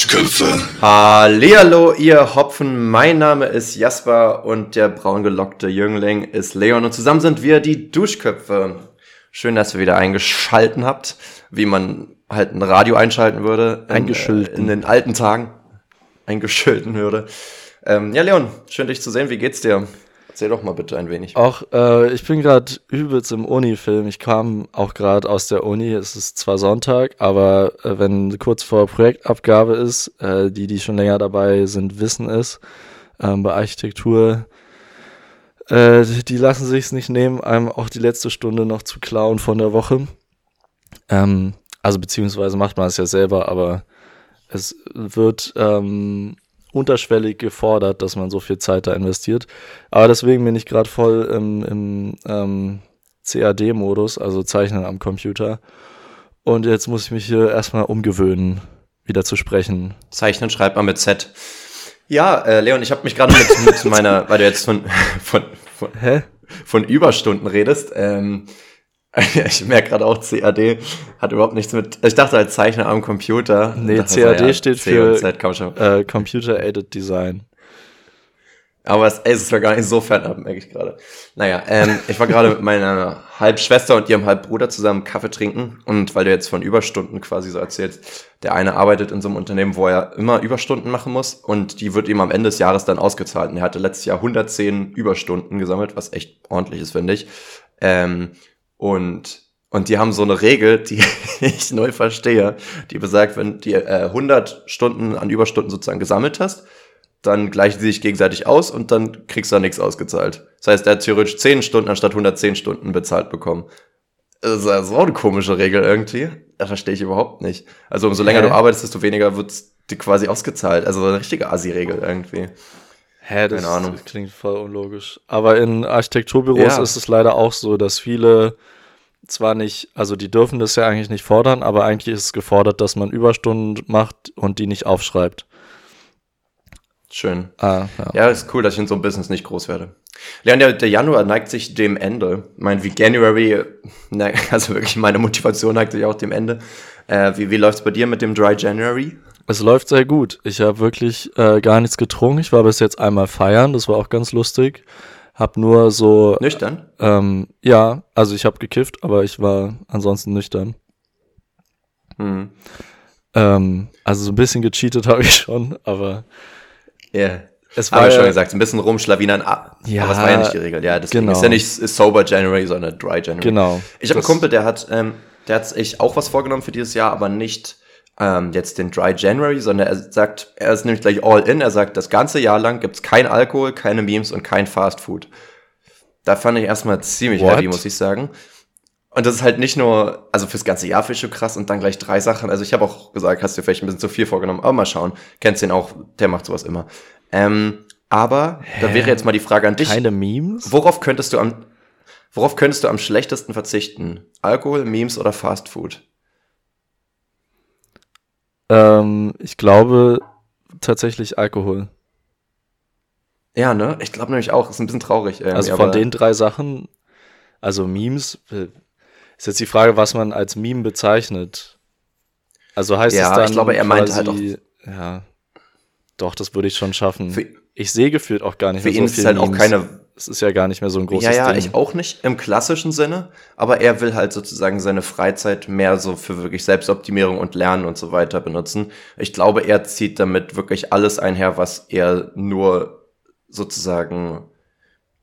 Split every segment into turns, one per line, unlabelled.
Duschköpfe.
Hallihallo, ihr Hopfen. Mein Name ist Jasper und der braungelockte Jüngling ist Leon und zusammen sind wir die Duschköpfe. Schön, dass ihr wieder eingeschalten habt, wie man halt ein Radio einschalten würde. In,
Eingeschilten.
äh, In den alten Tagen. Eingeschilten würde. Ähm, ja, Leon, schön dich zu sehen. Wie geht's dir? Erzähl doch mal bitte ein wenig.
Auch äh, ich bin gerade übelst im Uni-Film. Ich kam auch gerade aus der Uni. Es ist zwar Sonntag, aber äh, wenn kurz vor Projektabgabe ist, äh, die, die schon länger dabei sind, wissen es. Ähm, bei Architektur, äh, die lassen sich nicht nehmen, einem auch die letzte Stunde noch zu klauen von der Woche. Ähm, also beziehungsweise macht man es ja selber, aber es wird ähm, unterschwellig gefordert, dass man so viel Zeit da investiert. Aber deswegen bin ich gerade voll im, im ähm, CAD-Modus, also Zeichnen am Computer. Und jetzt muss ich mich hier erstmal umgewöhnen, wieder zu sprechen.
Zeichnen schreibt man mit Z. Ja, äh, Leon, ich habe mich gerade mit, mit meiner, weil du jetzt von, von, von,
Hä?
von Überstunden redest. Ähm, ich merke gerade auch, CAD hat überhaupt nichts mit. Ich dachte als Zeichner am Computer.
Nee, CAD
ja,
steht für
schon.
äh, Computer Aided Design.
Aber es, ey, es ist ja gar nicht so fernab, merke ich gerade. Naja, ähm, ich war gerade mit meiner Halbschwester und ihrem Halbbruder zusammen Kaffee trinken. Und weil du jetzt von Überstunden quasi so erzählst, der eine arbeitet in so einem Unternehmen, wo er immer Überstunden machen muss und die wird ihm am Ende des Jahres dann ausgezahlt. Und er hatte letztes Jahr 110 Überstunden gesammelt, was echt ordentlich ist, finde ich. Ähm, und, und die haben so eine Regel, die ich null verstehe, die besagt, wenn du äh, 100 Stunden an Überstunden sozusagen gesammelt hast, dann gleichen sie sich gegenseitig aus und dann kriegst du da nichts ausgezahlt. Das heißt, er hat theoretisch 10 Stunden anstatt 110 Stunden bezahlt bekommen. Das ist also auch eine komische Regel irgendwie. Das verstehe ich überhaupt nicht. Also umso länger
Hä?
du arbeitest, desto weniger wird dir quasi ausgezahlt. Also eine richtige Assi-Regel irgendwie.
Hä, das,
Keine Ahnung.
klingt voll unlogisch. Aber in Architekturbüros
Ja.
ist es leider auch so, dass viele zwar nicht, also die dürfen das ja eigentlich nicht fordern, aber eigentlich ist es gefordert, dass man Überstunden macht und die nicht aufschreibt.
Schön.
Ah, ja.
Ja, ist cool, dass ich in so einem Business nicht groß werde. Leon, der, der Januar neigt sich dem Ende. Mein, wie January, also wirklich meine Motivation neigt sich auch dem Ende. Äh, wie wie läuft's bei dir mit dem Dry January?
Es läuft sehr gut. Ich habe wirklich äh, gar nichts getrunken. Ich war bis jetzt einmal feiern, das war auch ganz lustig. Hab nur so,
Nüchtern?
ähm, ja, also ich habe gekifft, aber ich war ansonsten nüchtern.
Hm.
Ähm, also so ein bisschen gecheatet habe ich schon, aber
Ja. Yeah.
es war
wir schon
ja-
gesagt, ein bisschen rumschlawinern. Ah,
Ja,
aber es war ja nicht die Regel. Ja, deswegen
genau.
ist ja nicht Sober January, sondern Dry January.
Genau.
Ich habe einen
Das-
Kumpel, der hat, ähm, der hat sich auch was vorgenommen für dieses Jahr, aber nicht ähm, jetzt den Dry January, sondern er sagt, er ist nämlich gleich all in. Er sagt, das ganze Jahr lang gibt's kein Alkohol, keine Memes und kein Fast Food. Da fand ich erstmal ziemlich
What?
heavy, muss ich sagen. Und das ist halt nicht nur, also fürs ganze Jahr finde ich schon krass und dann gleich drei Sachen. Also ich habe auch gesagt, hast du vielleicht ein bisschen zu viel vorgenommen, aber mal schauen. Kennst den auch, der macht sowas immer. Ähm, aber da wäre jetzt mal die Frage an dich.
keine Memes?
Worauf könntest du am, worauf könntest du am schlechtesten verzichten? Alkohol, Memes oder Fast Food?
Ähm, ich glaube tatsächlich Alkohol.
Ja, ne? Ich glaube nämlich auch, ist ein bisschen traurig. Irgendwie,
Also von den drei Sachen, also Memes, äh, ist jetzt die Frage, was man als Meme bezeichnet. Also heißt
Ja,
es dann
ich glaube, er meinte halt
quasi- ja, doch, das würde ich schon schaffen.
Für-
ich sehe gefühlt auch gar nicht
Für
mehr
ihn
so
ist
viel
es halt auch
Memes.
keine-
Es ist ja gar nicht mehr so ein großes
Ja, ja,
Ding.
ich auch nicht im klassischen Sinne, aber er will halt sozusagen seine Freizeit mehr so für wirklich Selbstoptimierung und Lernen und so weiter benutzen. Ich glaube, er zieht damit wirklich alles einher, was er nur sozusagen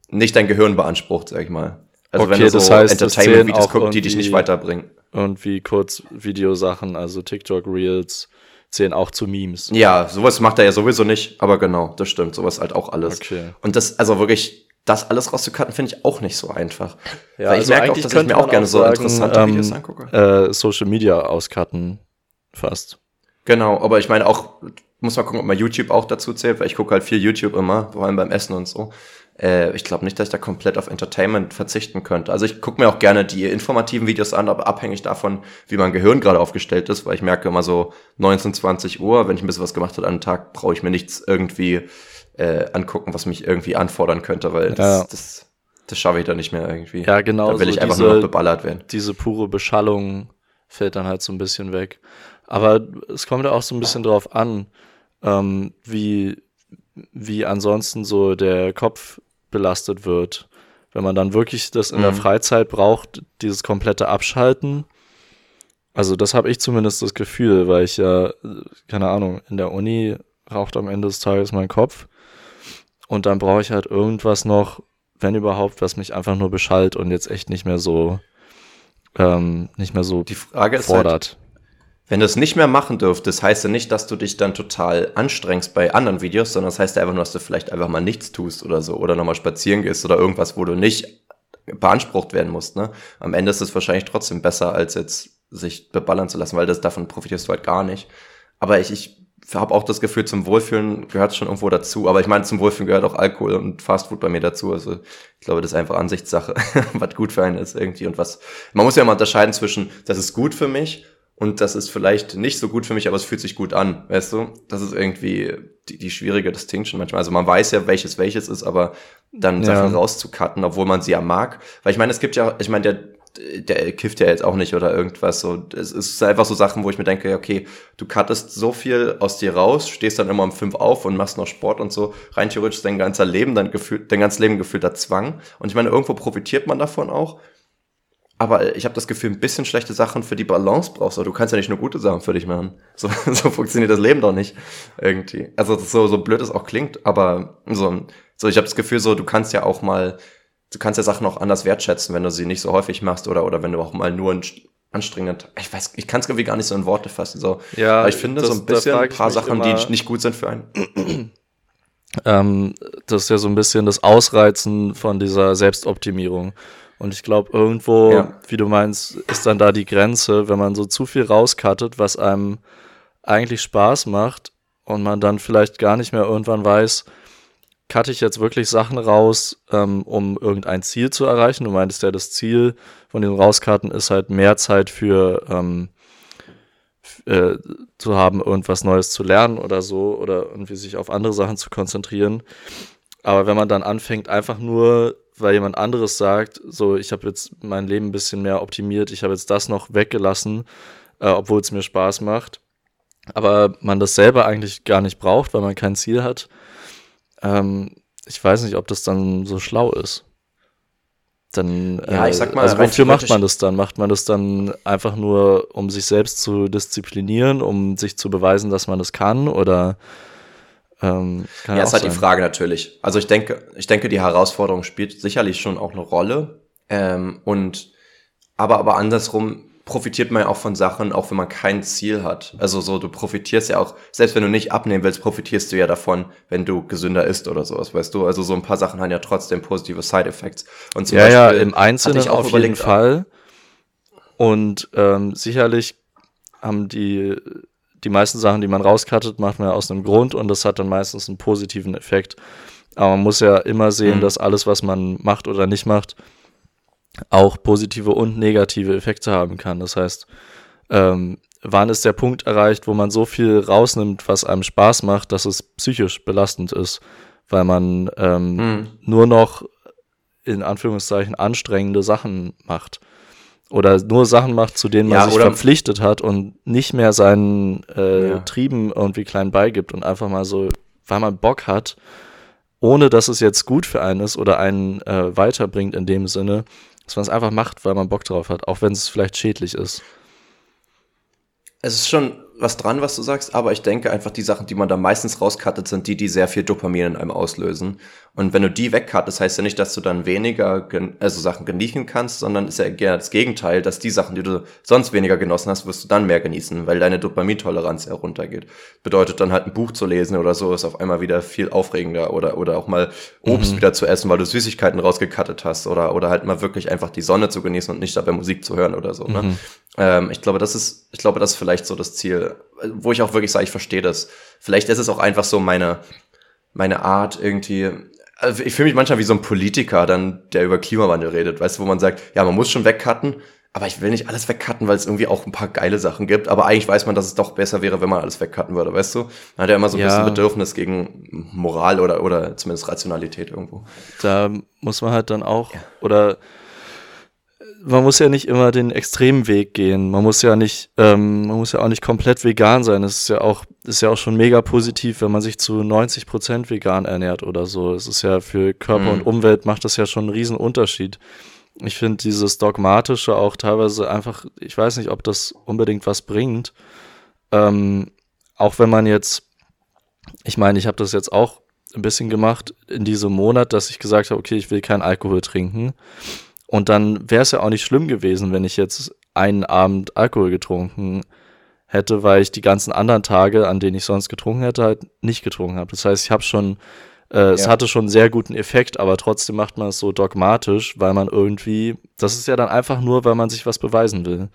nicht dein Gehirn beansprucht, sag ich mal. Also wenn
Okay,
du so
das heißt,
Entertainment-Videos guckst, die dich nicht weiterbringen.
Und wie kurz Videosachen, also TikTok Reels, zählen auch zu Memes.
Ja, sowas macht er ja sowieso nicht, aber genau, das stimmt, sowas halt auch alles.
Okay.
Und das, also wirklich, das alles rauszucutten, finde ich auch nicht so einfach.
Ja,
Weil ich
also
merke auch, dass ich mir auch
man
gerne so
sagen,
interessante
ähm,
Videos angucke.
Äh, Social Media auscutten, fast.
Genau, aber ich meine auch, muss mal gucken, ob man YouTube auch dazu zählt, weil ich gucke halt viel YouTube immer, vor allem beim Essen und so. Äh, ich glaube nicht, dass ich da komplett auf Entertainment verzichten könnte. Also ich gucke mir auch gerne die informativen Videos an, aber abhängig davon, wie mein Gehirn gerade aufgestellt ist, weil ich merke immer so 19, 20 Uhr, wenn ich ein bisschen was gemacht habe an einem Tag, brauche ich mir nichts irgendwie äh, angucken, was mich irgendwie anfordern könnte, weil das,
Ja.
das, das schaffe ich dann nicht mehr irgendwie.
Ja, genau.
Da will
so
ich einfach
diese,
nur beballert werden.
diese pure Beschallung fällt dann halt so ein bisschen weg. Aber es kommt ja auch so ein bisschen drauf an, ähm, wie, wie ansonsten so der Kopf belastet wird. Wenn man dann wirklich das in mhm. der Freizeit braucht, dieses komplette Abschalten. Also das habe ich zumindest das Gefühl, weil ich ja, keine Ahnung, in der Uni raucht am Ende des Tages mein Kopf. Und dann brauche ich halt irgendwas noch, wenn überhaupt, was mich einfach nur beschallt und jetzt echt nicht mehr so, ähm, nicht mehr so
Die Frage fordert. Ist halt, wenn du es nicht mehr machen dürftest, heißt ja nicht, dass du dich dann total anstrengst bei anderen Videos, sondern das heißt ja einfach nur, dass du vielleicht einfach mal nichts tust oder so oder nochmal spazieren gehst oder irgendwas, wo du nicht beansprucht werden musst. Ne? Am Ende ist es wahrscheinlich trotzdem besser, als jetzt sich beballern zu lassen, weil das davon profitierst du halt gar nicht. Aber ich, ich habe auch das Gefühl, zum Wohlfühlen gehört schon irgendwo dazu. Aber ich meine, zum Wohlfühlen gehört auch Alkohol und Fastfood bei mir dazu. Also ich glaube, das ist einfach Ansichtssache, was gut für einen ist irgendwie und was. Man muss ja mal unterscheiden zwischen, das ist gut für mich und das ist vielleicht nicht so gut für mich, aber es fühlt sich gut an, weißt du? Das ist irgendwie die, die schwierige Distinction manchmal. Also man weiß ja, welches welches ist, aber dann ja. Sachen rauszucutten, obwohl man sie ja mag. Weil ich meine, es gibt ja, ich meine, der, der kifft ja jetzt auch nicht oder irgendwas. So, es ist einfach so Sachen, wo ich mir denke, okay, du cuttest so viel aus dir raus, stehst dann immer um fünf auf und machst noch Sport und so. Rein theoretisch dein ganzer Leben dann gefühlt, dein ganzes Leben gefühlter Zwang. Und ich meine, irgendwo profitiert man davon auch. Aber ich habe das Gefühl, ein bisschen schlechte Sachen für die Balance brauchst du. Du kannst ja nicht nur gute Sachen für dich machen. So, so funktioniert das Leben doch nicht irgendwie. Also so, so blöd es auch klingt, aber so, so ich habe das Gefühl, so du kannst ja auch mal, du kannst ja Sachen auch anders wertschätzen, wenn du sie nicht so häufig machst oder oder wenn du auch mal nur ein anstrengend, ich weiß, ich kann es irgendwie gar nicht so in Worte fassen. So,
ja,
aber ich finde das, so ein bisschen ein paar Sachen, die nicht gut sind für einen.
Ähm, das ist ja so ein bisschen das Ausreizen von dieser Selbstoptimierung. Und ich glaube, irgendwo, ja. wie du meinst, ist dann da die Grenze, wenn man so zu viel rauskattet, was einem eigentlich Spaß macht und man dann vielleicht gar nicht mehr irgendwann weiß, cutte ich jetzt wirklich Sachen raus, ähm, um irgendein Ziel zu erreichen. Du meintest ja, das Ziel von den Rauskarten ist halt mehr Zeit für ähm, äh, zu haben, irgendwas Neues zu lernen oder so oder irgendwie sich auf andere Sachen zu konzentrieren. Aber wenn man dann anfängt, einfach nur weil jemand anderes sagt, so, ich habe jetzt mein Leben ein bisschen mehr optimiert, ich habe jetzt das noch weggelassen, äh, obwohl es mir Spaß macht, aber man das selber eigentlich gar nicht braucht, weil man kein Ziel hat. Ähm, ich weiß nicht, ob das dann so schlau ist. Dann,
ja, ich sag mal,
also wofür macht man das dann? Macht man das dann einfach nur, um sich selbst zu disziplinieren, um sich zu beweisen, dass man das kann? Oder
ähm, ja, ist halt sein. die Frage natürlich. Also ich denke, ich denke, die Herausforderung spielt sicherlich schon auch eine Rolle. Ähm, und aber, aber andersrum profitiert man ja auch von Sachen, auch wenn man kein Ziel hat. Also so, du profitierst ja auch, selbst wenn du nicht abnehmen willst, profitierst du ja davon, wenn du gesünder isst oder sowas, weißt du? Also so ein paar Sachen haben ja trotzdem positive Side-Effects.
Und zum ja, Beispiel ja, im Einzelnen auf jeden Fall. Und ähm, sicherlich haben die die meisten Sachen, die man rauskattet, macht man ja aus einem Grund und das hat dann meistens einen positiven Effekt. Aber man muss ja immer sehen, mhm. dass alles, was man macht oder nicht macht, auch positive und negative Effekte haben kann. Das heißt, ähm, wann ist der Punkt erreicht, wo man so viel rausnimmt, was einem Spaß macht, dass es psychisch belastend ist, weil man ähm, mhm. nur noch in Anführungszeichen anstrengende Sachen macht oder nur Sachen macht, zu denen man ja, sich verpflichtet hat und nicht mehr seinen äh, ja. Trieben irgendwie klein beigibt und einfach mal so, weil man Bock hat, ohne dass es jetzt gut für einen ist oder einen äh, weiterbringt in dem Sinne, dass man es einfach macht, weil man Bock drauf hat, auch wenn es vielleicht schädlich ist.
Es ist schon was dran, was du sagst, aber ich denke einfach, die Sachen, die man da meistens rauskattet, sind die, die sehr viel Dopamin in einem auslösen. Und wenn du die wegkattest, heißt ja nicht, dass du dann weniger also Sachen genießen kannst, sondern ist ja eher das Gegenteil, dass die Sachen, die du sonst weniger genossen hast, wirst du dann mehr genießen, weil deine Dopamintoleranz heruntergeht. Bedeutet dann halt ein Buch zu lesen oder so, ist auf einmal wieder viel aufregender oder, oder auch mal Obst mhm. wieder zu essen, weil du Süßigkeiten rausgekattet hast oder, oder halt mal wirklich einfach die Sonne zu genießen und nicht dabei Musik zu hören oder so. Ne? Mhm. Ähm, ich glaube, das ist, ich glaube, das ist vielleicht so das Ziel, wo ich auch wirklich sage, ich verstehe das. Vielleicht ist es auch einfach so meine, meine Art irgendwie. Also ich fühle mich manchmal wie so ein Politiker, dann, der über Klimawandel redet, weißt du, wo man sagt, ja, man muss schon wegcutten, aber ich will nicht alles wegcutten, weil es irgendwie auch ein paar geile Sachen gibt. Aber eigentlich weiß man, dass es doch besser wäre, wenn man alles wegcutten würde, weißt du? Man hat ja immer so ein ja. bisschen Bedürfnis gegen Moral oder, oder zumindest Rationalität irgendwo.
Da muss man halt dann auch, ja. oder man muss ja nicht immer den extremen Weg gehen. Man muss ja nicht, ähm, man muss ja auch nicht komplett vegan sein. Es ist ja auch, ist ja auch schon mega positiv, wenn man sich zu 90 Prozent vegan ernährt oder so. Es ist ja für Körper mhm. und Umwelt macht das ja schon einen riesen Unterschied. Ich finde dieses Dogmatische auch teilweise einfach, ich weiß nicht, ob das unbedingt was bringt. Ähm, auch wenn man jetzt, ich meine, ich habe das jetzt auch ein bisschen gemacht in diesem Monat, dass ich gesagt habe, okay, ich will keinen Alkohol trinken. Und dann wäre es ja auch nicht schlimm gewesen, wenn ich jetzt einen Abend Alkohol getrunken hätte, weil ich die ganzen anderen Tage, an denen ich sonst getrunken hätte, halt nicht getrunken habe. Das heißt, ich habe schon, äh, ja. es hatte schon einen sehr guten Effekt, aber trotzdem macht man es so dogmatisch, weil man irgendwie, das ist ja dann einfach nur, weil man sich was beweisen will.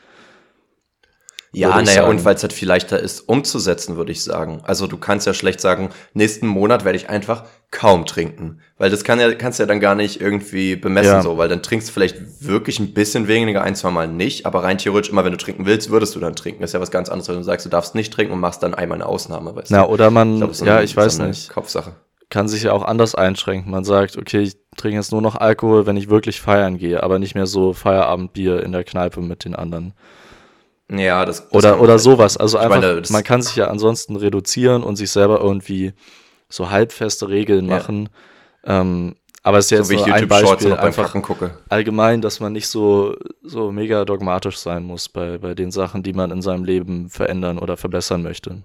Ja, naja, und weil es halt viel leichter ist umzusetzen, würde ich sagen. Also du kannst ja schlecht sagen, nächsten Monat werde ich einfach kaum trinken. Weil das kann ja, kannst ja dann gar nicht irgendwie bemessen, ja. so, weil dann trinkst du vielleicht wirklich ein bisschen weniger, ein, zwei Mal nicht, aber rein theoretisch, immer wenn du trinken willst, würdest du dann trinken. Das ist ja was ganz anderes, wenn du sagst, du darfst nicht trinken und machst dann einmal eine Ausnahme,
weißt Na, oder man, ich glaub, so ja, eine, ich weiß so nicht.
Kopfsache.
Kann sich ja auch anders einschränken. Man sagt, okay, ich trinke jetzt nur noch Alkohol, wenn ich wirklich feiern gehe, aber nicht mehr so Feierabendbier in der Kneipe mit den anderen.
Ja, das,
das oder oder sowas. Also einfach, meine, man kann sich ja ansonsten reduzieren und sich selber irgendwie so halbfeste Regeln ja. machen. Ähm, aber es ist jetzt so nur ein Beispiel einfach allgemein, dass man nicht so so mega dogmatisch sein muss bei bei den Sachen, die man in seinem Leben verändern oder verbessern möchte.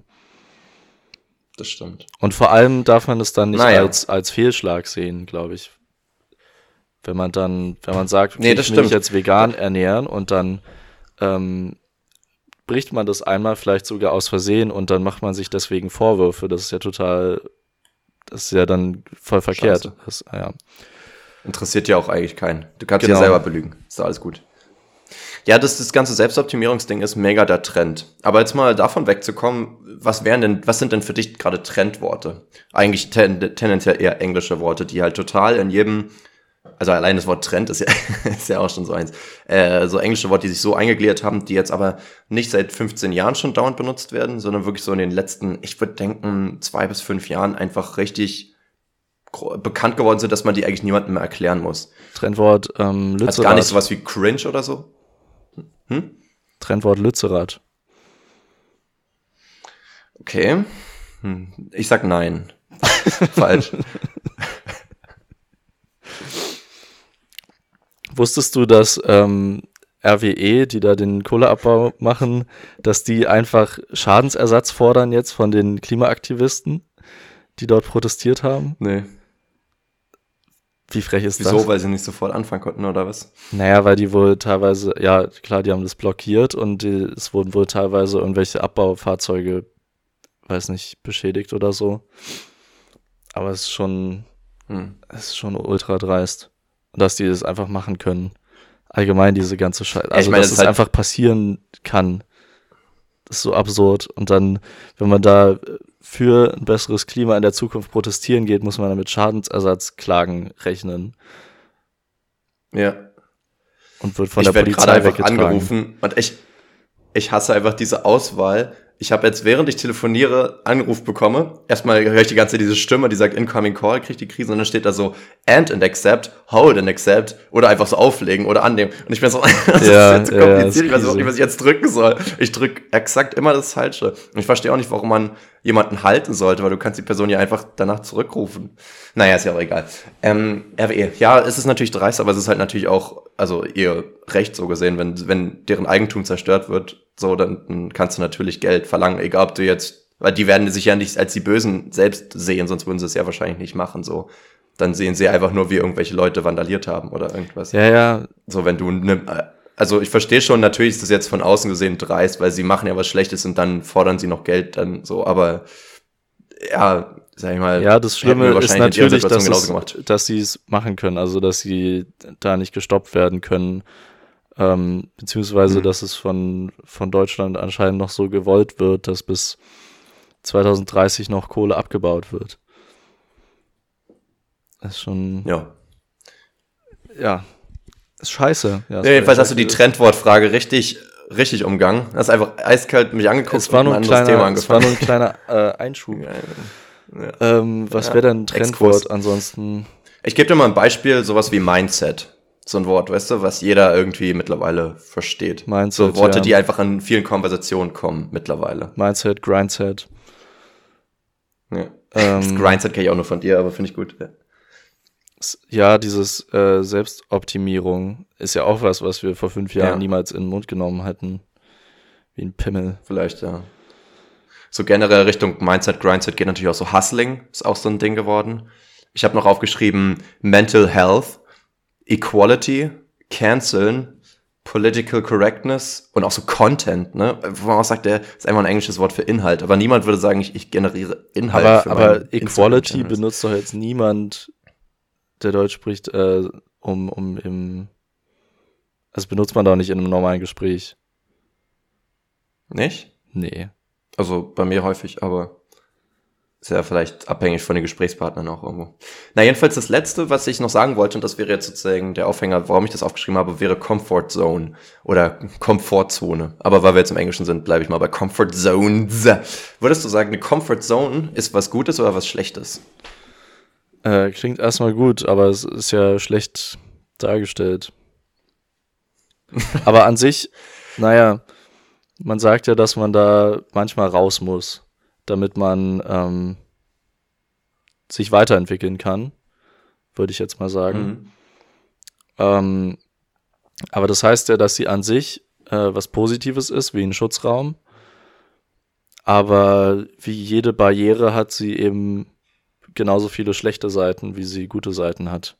Das stimmt.
Und vor allem darf man es dann nicht naja. als als Fehlschlag sehen, glaube ich. Wenn man dann, wenn man sagt, okay, nee, ich will mich jetzt vegan ernähren und dann ähm, bricht man das einmal vielleicht sogar aus Versehen und dann macht man sich deswegen Vorwürfe. Das ist ja total, das ist ja dann voll verkehrt. Das, ja.
Interessiert ja auch eigentlich keinen. Du kannst genau. ja selber belügen. Ist alles gut. Ja, das, das ganze Selbstoptimierungsding ist mega der Trend. Aber jetzt mal davon wegzukommen, was wären denn, was sind denn für dich gerade Trendworte? Eigentlich ten, tendenziell eher englische Worte, die halt total in jedem also allein das Wort Trend ist ja, ist ja auch schon so eins, äh, so englische Worte, die sich so eingegliedert haben, die jetzt aber nicht seit 15 Jahren schon dauernd benutzt werden, sondern wirklich so in den letzten, ich würde denken, zwei bis fünf Jahren einfach richtig bekannt geworden sind, dass man die eigentlich niemandem mehr erklären muss.
Trendwort ähm,
Lützerath. Also gar nicht sowas wie Cringe oder so?
Hm? Trendwort Lützerath.
Okay. Hm. Ich sag nein. Falsch.
Wusstest du, dass ähm, RWE, die da den Kohleabbau machen, dass die einfach Schadensersatz fordern jetzt von den Klimaaktivisten, die dort protestiert haben?
Nee.
Wie frech ist
Wieso?
das?
Wieso? Weil sie nicht sofort anfangen konnten, oder was?
Naja, weil die wohl teilweise, ja, klar, die haben das blockiert und die, es wurden wohl teilweise irgendwelche Abbaufahrzeuge, weiß nicht, beschädigt oder so. Aber es ist schon, hm. es ist schon ultra dreist dass die das einfach machen können. Allgemein diese ganze Scheiße. Also, ja, meine, dass es halt einfach passieren kann. Das ist so absurd. Und dann, wenn man da für ein besseres Klima in der Zukunft protestieren geht, muss man dann mit Schadensersatzklagen rechnen.
Ja.
Und wird von ich der Polizei einfach angerufen.
Und ich, ich hasse einfach diese Auswahl ich habe jetzt, während ich telefoniere, Anruf bekomme. Erstmal höre ich die ganze diese Stimme, die sagt Incoming Call, kriegt die Krise und dann steht da so End and Accept, Hold and Accept oder einfach so auflegen oder annehmen. Und ich bin so, das ja, ist jetzt so kompliziert, ja, ich weiß nicht, was ich jetzt drücken soll. Ich drücke exakt immer das Falsche. Und ich verstehe auch nicht, warum man jemanden halten sollte, weil du kannst die Person ja einfach danach zurückrufen. Naja, ist ja auch egal. Ähm, RWE, ja, es ist natürlich dreist, aber es ist halt natürlich auch, also ihr Recht so gesehen, wenn, wenn deren Eigentum zerstört wird, so, dann, dann kannst du natürlich Geld verlangen, egal ob du jetzt, weil die werden sich ja nicht als die Bösen selbst sehen, sonst würden sie es ja wahrscheinlich nicht machen, so. Dann sehen sie einfach nur, wie irgendwelche Leute vandaliert haben oder irgendwas.
Ja, ja.
So, wenn du ne, also ich verstehe schon, natürlich ist das jetzt von außen gesehen dreist, weil sie machen ja was Schlechtes und dann fordern sie noch Geld dann so, aber ja, sag ich mal.
Ja, das Schlimme ist natürlich, dass, es, dass sie es machen können, also dass sie da nicht gestoppt werden können, ähm, beziehungsweise mhm. dass es von, von Deutschland anscheinend noch so gewollt wird, dass bis 2030 noch Kohle abgebaut wird. Das ist schon.
Ja.
Ja, ist scheiße.
Ja, ja jedenfalls hast du die Trendwortfrage richtig, richtig umgangen. Hast einfach eiskalt mich angeguckt
es war nur ein, ein kleiner, Es war nur ein kleiner äh, Einschub. Ja, ähm, was wäre denn ein Trendwort Exkurs. ansonsten?
Ich gebe dir mal ein Beispiel, sowas wie Mindset. So ein Wort, weißt du, was jeder irgendwie mittlerweile versteht.
Mindset,
so Worte,
ja.
die einfach in vielen Konversationen kommen mittlerweile.
Mindset, Grindset.
Ja.
Ähm,
Grindset kenne ich auch nur von dir, aber finde ich gut. Ja.
ja, dieses äh, Selbstoptimierung ist ja auch was, was wir vor fünf Jahren
Ja.
niemals in den Mund genommen hätten. Wie ein Pimmel.
Vielleicht, ja. So generell Richtung Mindset, Grindset geht natürlich auch so Hustling, ist auch so ein Ding geworden. Ich habe noch aufgeschrieben Mental Health, Equality, Canceln, Political Correctness und auch so Content, ne? Wo man auch sagt, der ist einfach ein englisches Wort für Inhalt, aber niemand würde sagen, ich, ich generiere Inhalt.
aber
für
aber Equality benutzt doch jetzt niemand, der Deutsch spricht, äh, um, um im. Das benutzt man doch nicht in einem normalen Gespräch.
Nicht?
Nee.
Also bei mir häufig, aber ist ja vielleicht abhängig von den Gesprächspartnern auch irgendwo. Na, jedenfalls das Letzte, was ich noch sagen wollte, und das wäre jetzt sozusagen der Aufhänger, warum ich das aufgeschrieben habe, wäre Comfort Zone oder Komfortzone. Aber weil wir jetzt im Englischen sind, bleibe ich mal bei Comfort Zones. Würdest du sagen, eine Comfort Zone ist was Gutes oder was Schlechtes?
Äh, klingt erstmal gut, aber es ist ja schlecht dargestellt. aber an sich, naja, man sagt ja, dass man da manchmal raus muss, damit man ähm, sich weiterentwickeln kann, würde ich jetzt mal sagen.
Mhm.
Ähm, aber das heißt ja, dass sie an sich äh, was Positives ist, wie ein Schutzraum. Aber wie jede Barriere hat sie eben genauso viele schlechte Seiten, wie sie gute Seiten hat.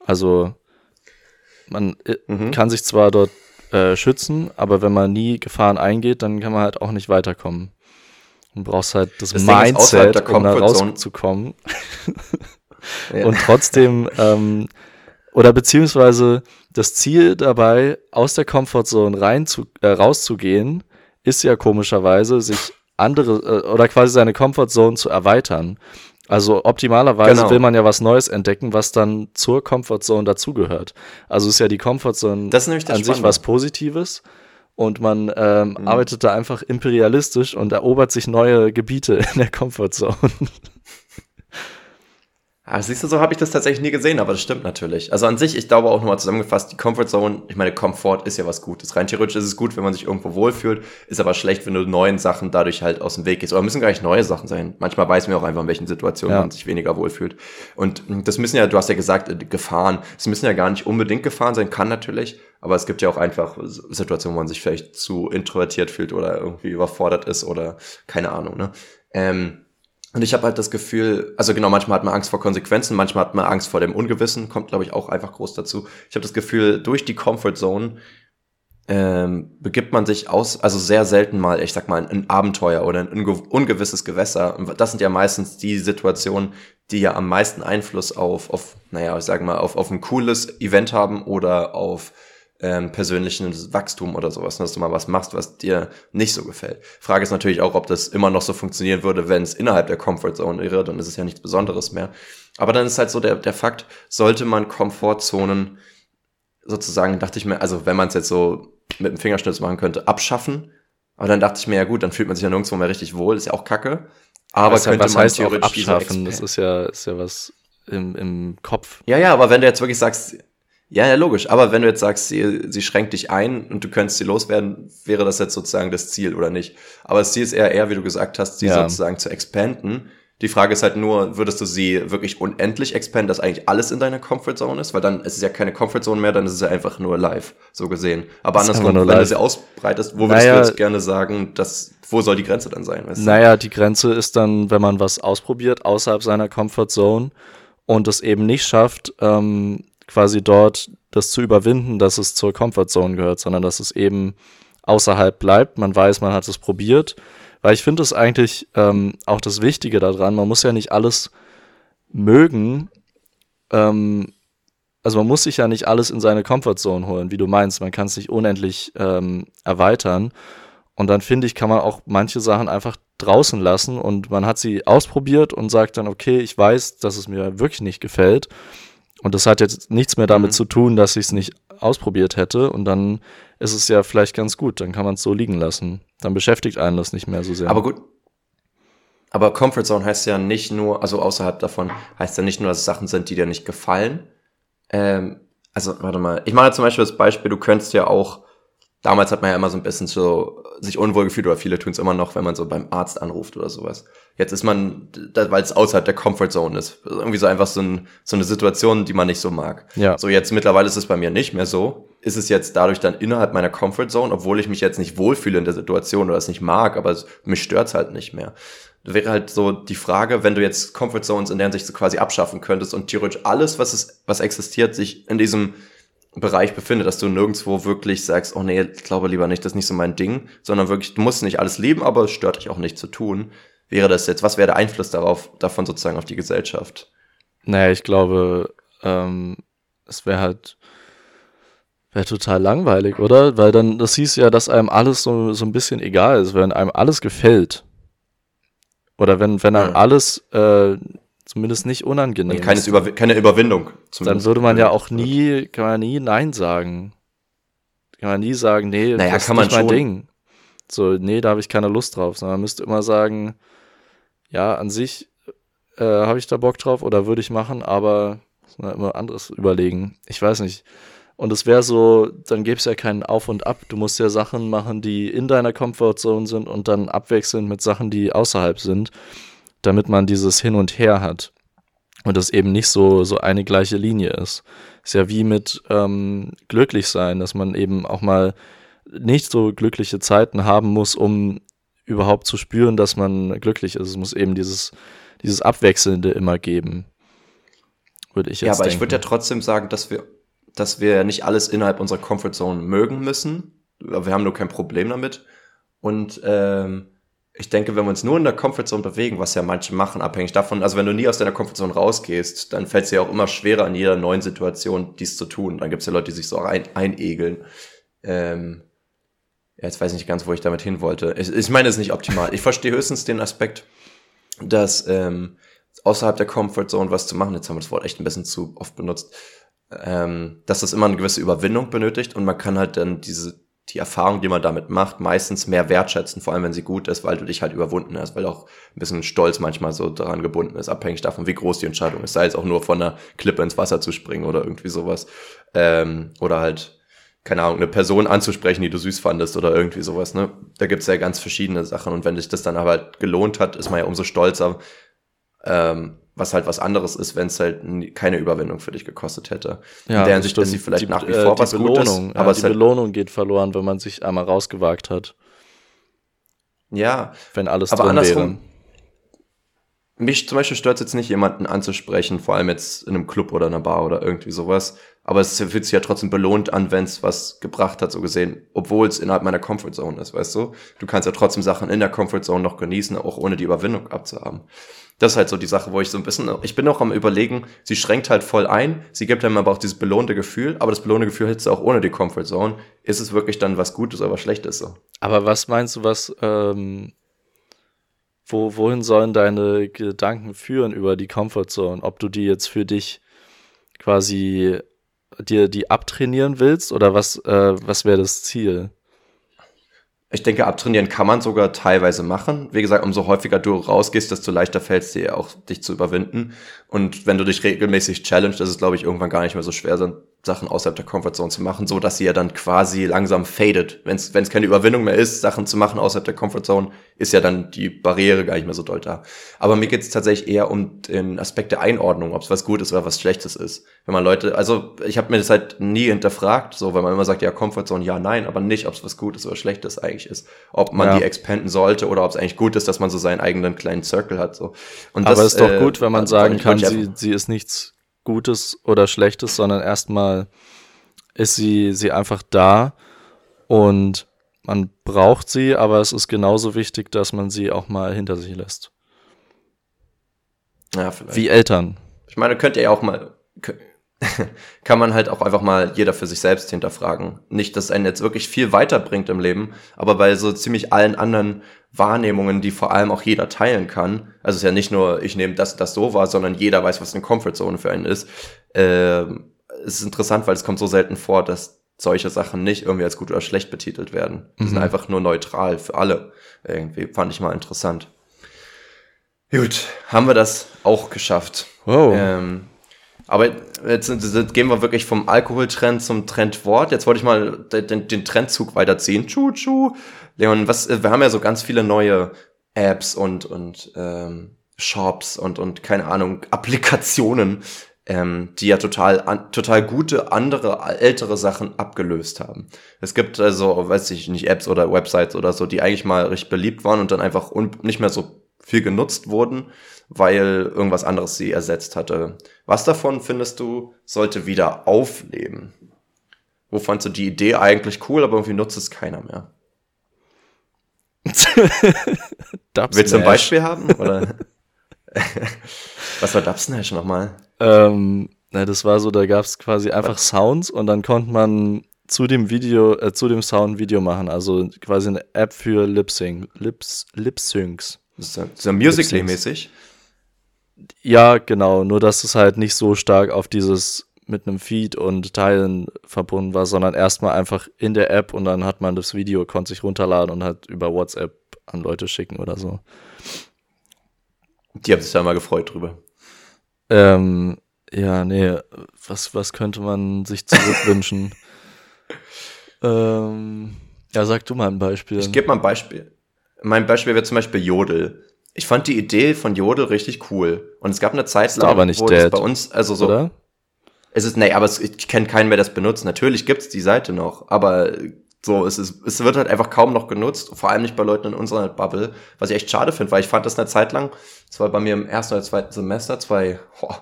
Also man äh,
Mhm.
kann sich zwar dort äh, schützen, aber wenn man nie Gefahren eingeht, dann kann man halt auch nicht weiterkommen. Du brauchst halt das,
Das
Mindset,
der
um da rauszukommen
Ja.
und trotzdem ähm, oder beziehungsweise das Ziel dabei, aus der Comfortzone rein zu, äh, rauszugehen, ist ja komischerweise, sich andere äh, oder quasi seine Comfortzone zu erweitern. Also optimalerweise
Genau.
will man ja was Neues entdecken, was dann zur Comfortzone dazugehört. Also ist ja die Comfortzone
Das ist das
an sich
Spannende.
was Positives und man ähm,
Mhm.
arbeitet da einfach imperialistisch und erobert sich neue Gebiete in der Comfortzone.
Ah, siehst du, so habe ich das tatsächlich nie gesehen, aber das stimmt natürlich. Also an sich, ich glaube auch nochmal zusammengefasst, die Comfort Zone, ich meine, Komfort ist ja was Gutes. Rein theoretisch ist es gut, wenn man sich irgendwo wohlfühlt, ist aber schlecht, wenn du neuen Sachen dadurch halt aus dem Weg gehst. Oder müssen gar nicht neue Sachen sein. Manchmal weiß man auch einfach, in welchen Situationen
Ja.
man sich weniger wohlfühlt. Und das müssen ja, du hast ja gesagt, äh, Gefahren. Es müssen ja gar nicht unbedingt Gefahren sein, kann natürlich, aber es gibt ja auch einfach Situationen, wo man sich vielleicht zu introvertiert fühlt oder irgendwie überfordert ist oder keine Ahnung, ne? Ähm, und ich habe halt das Gefühl, also genau, manchmal hat man Angst vor Konsequenzen, manchmal hat man Angst vor dem Ungewissen, kommt, glaube ich, auch einfach groß dazu. Ich habe das Gefühl, durch die Comfort Zone ähm, begibt man sich aus, also sehr selten mal, ich sag mal, in ein Abenteuer oder in ein unge ungewisses Gewässer. Und das sind ja meistens die Situationen, die ja am meisten Einfluss auf, auf naja, ich sag mal, auf, auf ein cooles Event haben oder auf ähm, persönliches Wachstum oder sowas, dass du mal was machst, was dir nicht so gefällt. Frage ist natürlich auch, ob das immer noch so funktionieren würde, wenn es innerhalb der Comfort Zone wäre, dann ist es ja nichts Besonderes mehr. Aber dann ist halt so der, der Fakt, sollte man Komfortzonen sozusagen, dachte ich mir, also wenn man es jetzt so mit dem Fingerschnips machen könnte, abschaffen. Aber dann dachte ich mir, ja gut, dann fühlt man sich ja nirgendwo mehr richtig wohl, ist ja auch kacke. Aber
was,
könnte
was
man
heißt
theoretisch
abschaffen? Das ist ja, ist ja was im, im Kopf.
Ja, ja, aber wenn du jetzt wirklich sagst, ja, ja, logisch, aber wenn du jetzt sagst, sie, sie schränkt dich ein und du könntest sie loswerden, wäre das jetzt sozusagen das Ziel oder nicht. Aber das Ziel ist eher, eher wie du gesagt hast, sie
Ja.
sozusagen zu expanden. Die Frage ist halt nur, würdest du sie wirklich unendlich expanden, dass eigentlich alles in deiner Comfortzone ist? Weil dann ist es ja keine Comfortzone mehr, dann ist es ja einfach nur live, so gesehen. Aber andersrum, wenn du
live.
sie ausbreitest, wo würdest
Naja.
du jetzt gerne sagen, dass, wo soll die Grenze dann sein? Weißt du?
Naja, die Grenze ist dann, wenn man was ausprobiert außerhalb seiner Comfort Zone und es eben nicht schafft, ähm, quasi dort das zu überwinden, dass es zur Comfort Zone gehört, sondern dass es eben außerhalb bleibt. Man weiß, man hat es probiert. Weil ich finde es eigentlich ähm, auch das Wichtige daran, man muss ja nicht alles mögen. Ähm, also man muss sich ja nicht alles in seine Comfort Zone holen, wie du meinst. Man kann es nicht unendlich ähm, erweitern. Und dann finde ich, kann man auch manche Sachen einfach draußen lassen und man hat sie ausprobiert und sagt dann, okay, ich weiß, dass es mir wirklich nicht gefällt. Und das hat jetzt nichts mehr damit
Mhm.
zu tun, dass ich es nicht ausprobiert hätte. Und dann ist es ja vielleicht ganz gut. Dann kann man es so liegen lassen. Dann beschäftigt einen das nicht mehr so sehr.
Aber gut. Aber Comfort Zone heißt ja nicht nur, also außerhalb davon heißt ja nicht nur, dass es Sachen sind, die dir nicht gefallen. Ähm, Also, warte mal. Ich mache zum Beispiel das Beispiel, du könntest ja auch, damals hat man ja immer so ein bisschen so sich unwohl gefühlt, oder viele tun es immer noch, wenn man so beim Arzt anruft oder sowas. Jetzt ist man, weil es außerhalb der Comfort Zone ist. Irgendwie so einfach so, ein, so eine Situation, die man nicht so mag.
Ja.
So jetzt mittlerweile ist es bei mir nicht mehr so. Ist es jetzt dadurch dann innerhalb meiner Comfort Zone, obwohl ich mich jetzt nicht wohlfühle in der Situation oder es nicht mag, aber es, mich stört's halt nicht mehr. Wäre halt so die Frage, wenn du jetzt Comfort Zones in der Hinsicht so quasi abschaffen könntest und theoretisch alles, was es, was existiert, sich in diesem Bereich befindet, dass du nirgendwo wirklich sagst, oh nee, ich glaube lieber nicht, das ist nicht so mein Ding, sondern wirklich, du musst nicht alles leben, aber es stört dich auch nicht zu tun. Wäre das jetzt, was wäre der Einfluss darauf, davon sozusagen auf die Gesellschaft?
Naja, ich glaube, ähm, es wäre halt, wäre total langweilig, oder? Weil dann, das hieß ja, dass einem alles so, so ein bisschen egal ist, wenn einem alles gefällt. Oder wenn, wenn einem
Ja.
alles äh, zumindest nicht unangenehm
Und keines
ist.
Überwi keine Überwindung.
dann würde man ja auch nie, kann man nie Nein sagen. Kann man nie sagen, nee,
Naja,
das
kann
ist
man
nicht mein
schon.
Ding. So, nee, da habe ich keine Lust drauf. Sondern man müsste immer sagen, ja, an sich äh, habe ich da Bock drauf oder würde ich machen, aber immer anderes überlegen. Ich weiß nicht. Und es wäre so, dann gäbe es ja keinen Auf und Ab. Du musst ja Sachen machen, die in deiner Comfortzone sind und dann abwechseln mit Sachen, die außerhalb sind, damit man dieses Hin und Her hat. Und das eben nicht so, so eine gleiche Linie ist. Ist ja wie mit ähm, glücklich sein, dass man eben auch mal nicht so glückliche Zeiten haben muss, um überhaupt zu spüren, dass man glücklich ist. Es muss eben dieses, dieses Abwechselnde immer geben. Würde ich jetzt
Ja, aber
denken.
ich würde ja trotzdem sagen, dass wir, dass wir nicht alles innerhalb unserer Comfortzone mögen müssen. Wir haben nur kein Problem damit. Und ähm, ich denke, wenn wir uns nur in der Comfortzone bewegen, was ja manche machen, abhängig davon, also wenn du nie aus deiner Comfortzone rausgehst, dann fällt es dir auch immer schwerer, in jeder neuen Situation dies zu tun. Dann gibt es ja Leute, die sich so ein, einegeln. Ähm, ja, jetzt weiß ich nicht ganz, wo ich damit hin wollte. Ich, ich meine, es ist nicht optimal. Ich verstehe höchstens den Aspekt, dass ähm, außerhalb der Comfortzone was zu machen, jetzt haben wir das Wort echt ein bisschen zu oft benutzt, ähm, dass das immer eine gewisse Überwindung benötigt und man kann halt dann diese die Erfahrung, die man damit macht, meistens mehr wertschätzen, vor allem wenn sie gut ist, weil du dich halt überwunden hast, weil auch ein bisschen Stolz manchmal so daran gebunden ist, abhängig davon, wie groß die Entscheidung ist, sei es auch nur von einer Klippe ins Wasser zu springen oder irgendwie sowas. Ähm, oder halt, keine Ahnung, eine Person anzusprechen, die du süß fandest oder irgendwie sowas, ne? Da gibt's ja ganz verschiedene Sachen und wenn dich das dann aber halt gelohnt hat, ist man ja umso stolzer, ähm, was halt was anderes ist, wenn es halt keine Überwindung für dich gekostet hätte. In der Hinsicht ist sie vielleicht nach wie vor
die
was Gutes,
Belohnung,
aber
ja,
es
die
halt,
Belohnung geht verloren, wenn man sich einmal rausgewagt hat,
ja,
wenn alles
Aber
drin
andersrum,
wäre.
Mich zum Beispiel stört es jetzt nicht, jemanden anzusprechen, vor allem jetzt in einem Club oder einer Bar oder irgendwie sowas. Aber es fühlt sich ja trotzdem belohnt an, wenn es was gebracht hat, so gesehen, obwohl es innerhalb meiner Comfortzone ist, weißt du? Du kannst ja trotzdem Sachen in der Comfortzone noch genießen, auch ohne die Überwindung abzuhaben. Das ist halt so die Sache, wo ich so ein bisschen, ich bin auch am überlegen, sie schränkt halt voll ein, sie gibt einem aber auch dieses belohnte Gefühl, aber das belohnte Gefühl hättest du auch ohne die Comfortzone. Ist es wirklich dann was Gutes oder was Schlechtes so?
Aber was meinst du, was, ähm, wo, wohin sollen deine Gedanken führen über die Comfortzone? Ob du die jetzt für dich quasi dir die abtrainieren willst oder was, äh, was wäre das Ziel?
Ich denke, abtrainieren kann man sogar teilweise machen. Wie gesagt, umso häufiger du rausgehst, desto leichter fällt es dir auch, dich zu überwinden. Und wenn du dich regelmäßig challenged, ist es, glaube ich, irgendwann gar nicht mehr so schwer, Sachen außerhalb der Comfortzone zu machen, so dass sie ja dann quasi langsam fadet. Wenn es keine Überwindung mehr ist, Sachen zu machen außerhalb der Comfortzone, ist ja dann die Barriere gar nicht mehr so doll da. Aber mir geht es tatsächlich eher um den Aspekt der Einordnung, ob es was Gutes oder was Schlechtes ist. Wenn man Leute, also ich habe mir das halt nie hinterfragt, so, weil man immer sagt, ja, Comfortzone, ja, nein, aber nicht, ob es was Gutes oder Schlechtes eigentlich ist. Ob man
Ja.
die expanden sollte oder ob es eigentlich gut ist, dass man so seinen eigenen kleinen Circle hat. So. Und
Aber
das,
es ist doch
äh,
gut, wenn man
also
sagen kann, sie, sie ist nichts Gutes oder Schlechtes, sondern erstmal ist sie, sie einfach da und man braucht sie, aber es ist genauso wichtig, dass man sie auch mal hinter sich lässt.
ja, vielleicht.
Wie Eltern.
Ich meine, könnt ihr ja auch mal, kann man halt auch einfach mal jeder für sich selbst hinterfragen. Nicht, dass einen jetzt wirklich viel weiterbringt im Leben, aber bei so ziemlich allen anderen Wahrnehmungen, die vor allem auch jeder teilen kann, also es ist ja nicht nur, ich nehme das, das so wahr, sondern jeder weiß, was eine Comfortzone für einen ist. Ähm, es ist interessant, weil es kommt so selten vor, dass solche Sachen nicht irgendwie als gut oder schlecht betitelt werden. Die sind
Mhm.
einfach nur neutral für alle. Irgendwie fand ich mal interessant. Gut, haben wir das auch geschafft.
Wow.
Ähm, Aber jetzt, jetzt gehen wir wirklich vom Alkoholtrend zum Trendwort. Jetzt wollte ich mal den, den Trendzug weiterziehen. Tschu, tschu. Leon, was, wir haben ja so ganz viele neue Apps und, und ähm, Shops und, und keine Ahnung, Applikationen, ähm, die ja total, an, total gute andere ältere Sachen abgelöst haben. Es gibt also, weiß ich nicht, Apps oder Websites oder so, die eigentlich mal recht beliebt waren und dann einfach nicht mehr so viel genutzt wurden, weil irgendwas anderes sie ersetzt hatte. Was davon findest du, sollte wieder aufleben? Wo fandst du die Idee eigentlich cool, aber irgendwie nutzt es keiner mehr? Willst du ein Beispiel haben? Oder? Was war Dubsnash nochmal?
Ähm, na, das war so, da gab es quasi einfach Was? Sounds und dann konnte man zu dem Video, äh, zu dem Sound Video machen. Also quasi eine App für Lip-Sync, Lips, Lip-Syncs.
Das ist ja Musical.ly-mäßig.
Ja, genau. Nur, dass es halt nicht so stark auf dieses mit einem Feed und Teilen verbunden war, sondern erstmal einfach in der App und dann hat man das Video, konnte sich runterladen und halt über WhatsApp an Leute schicken oder so.
Die haben sich da mal gefreut drüber.
Ähm, ja, nee, was, was könnte man sich zurückwünschen? ähm, ja, sag du mal ein Beispiel.
Ich gebe mal ein Beispiel. Mein Beispiel wäre zum Beispiel Jodel. Ich fand die Idee von Jodel richtig cool. Und es gab eine Zeit
lang, aber nicht wo dead,
bei uns, also so. Oder? Es ist, nee, aber es, ich kenne keinen mehr, der das benutzt. Natürlich gibt's die Seite noch, aber so, es ist, es wird halt einfach kaum noch genutzt, vor allem nicht bei Leuten in unserer Bubble, was ich echt schade finde, weil ich fand das eine Zeit lang, das war bei mir im ersten oder zweiten Semester, zwei, oh,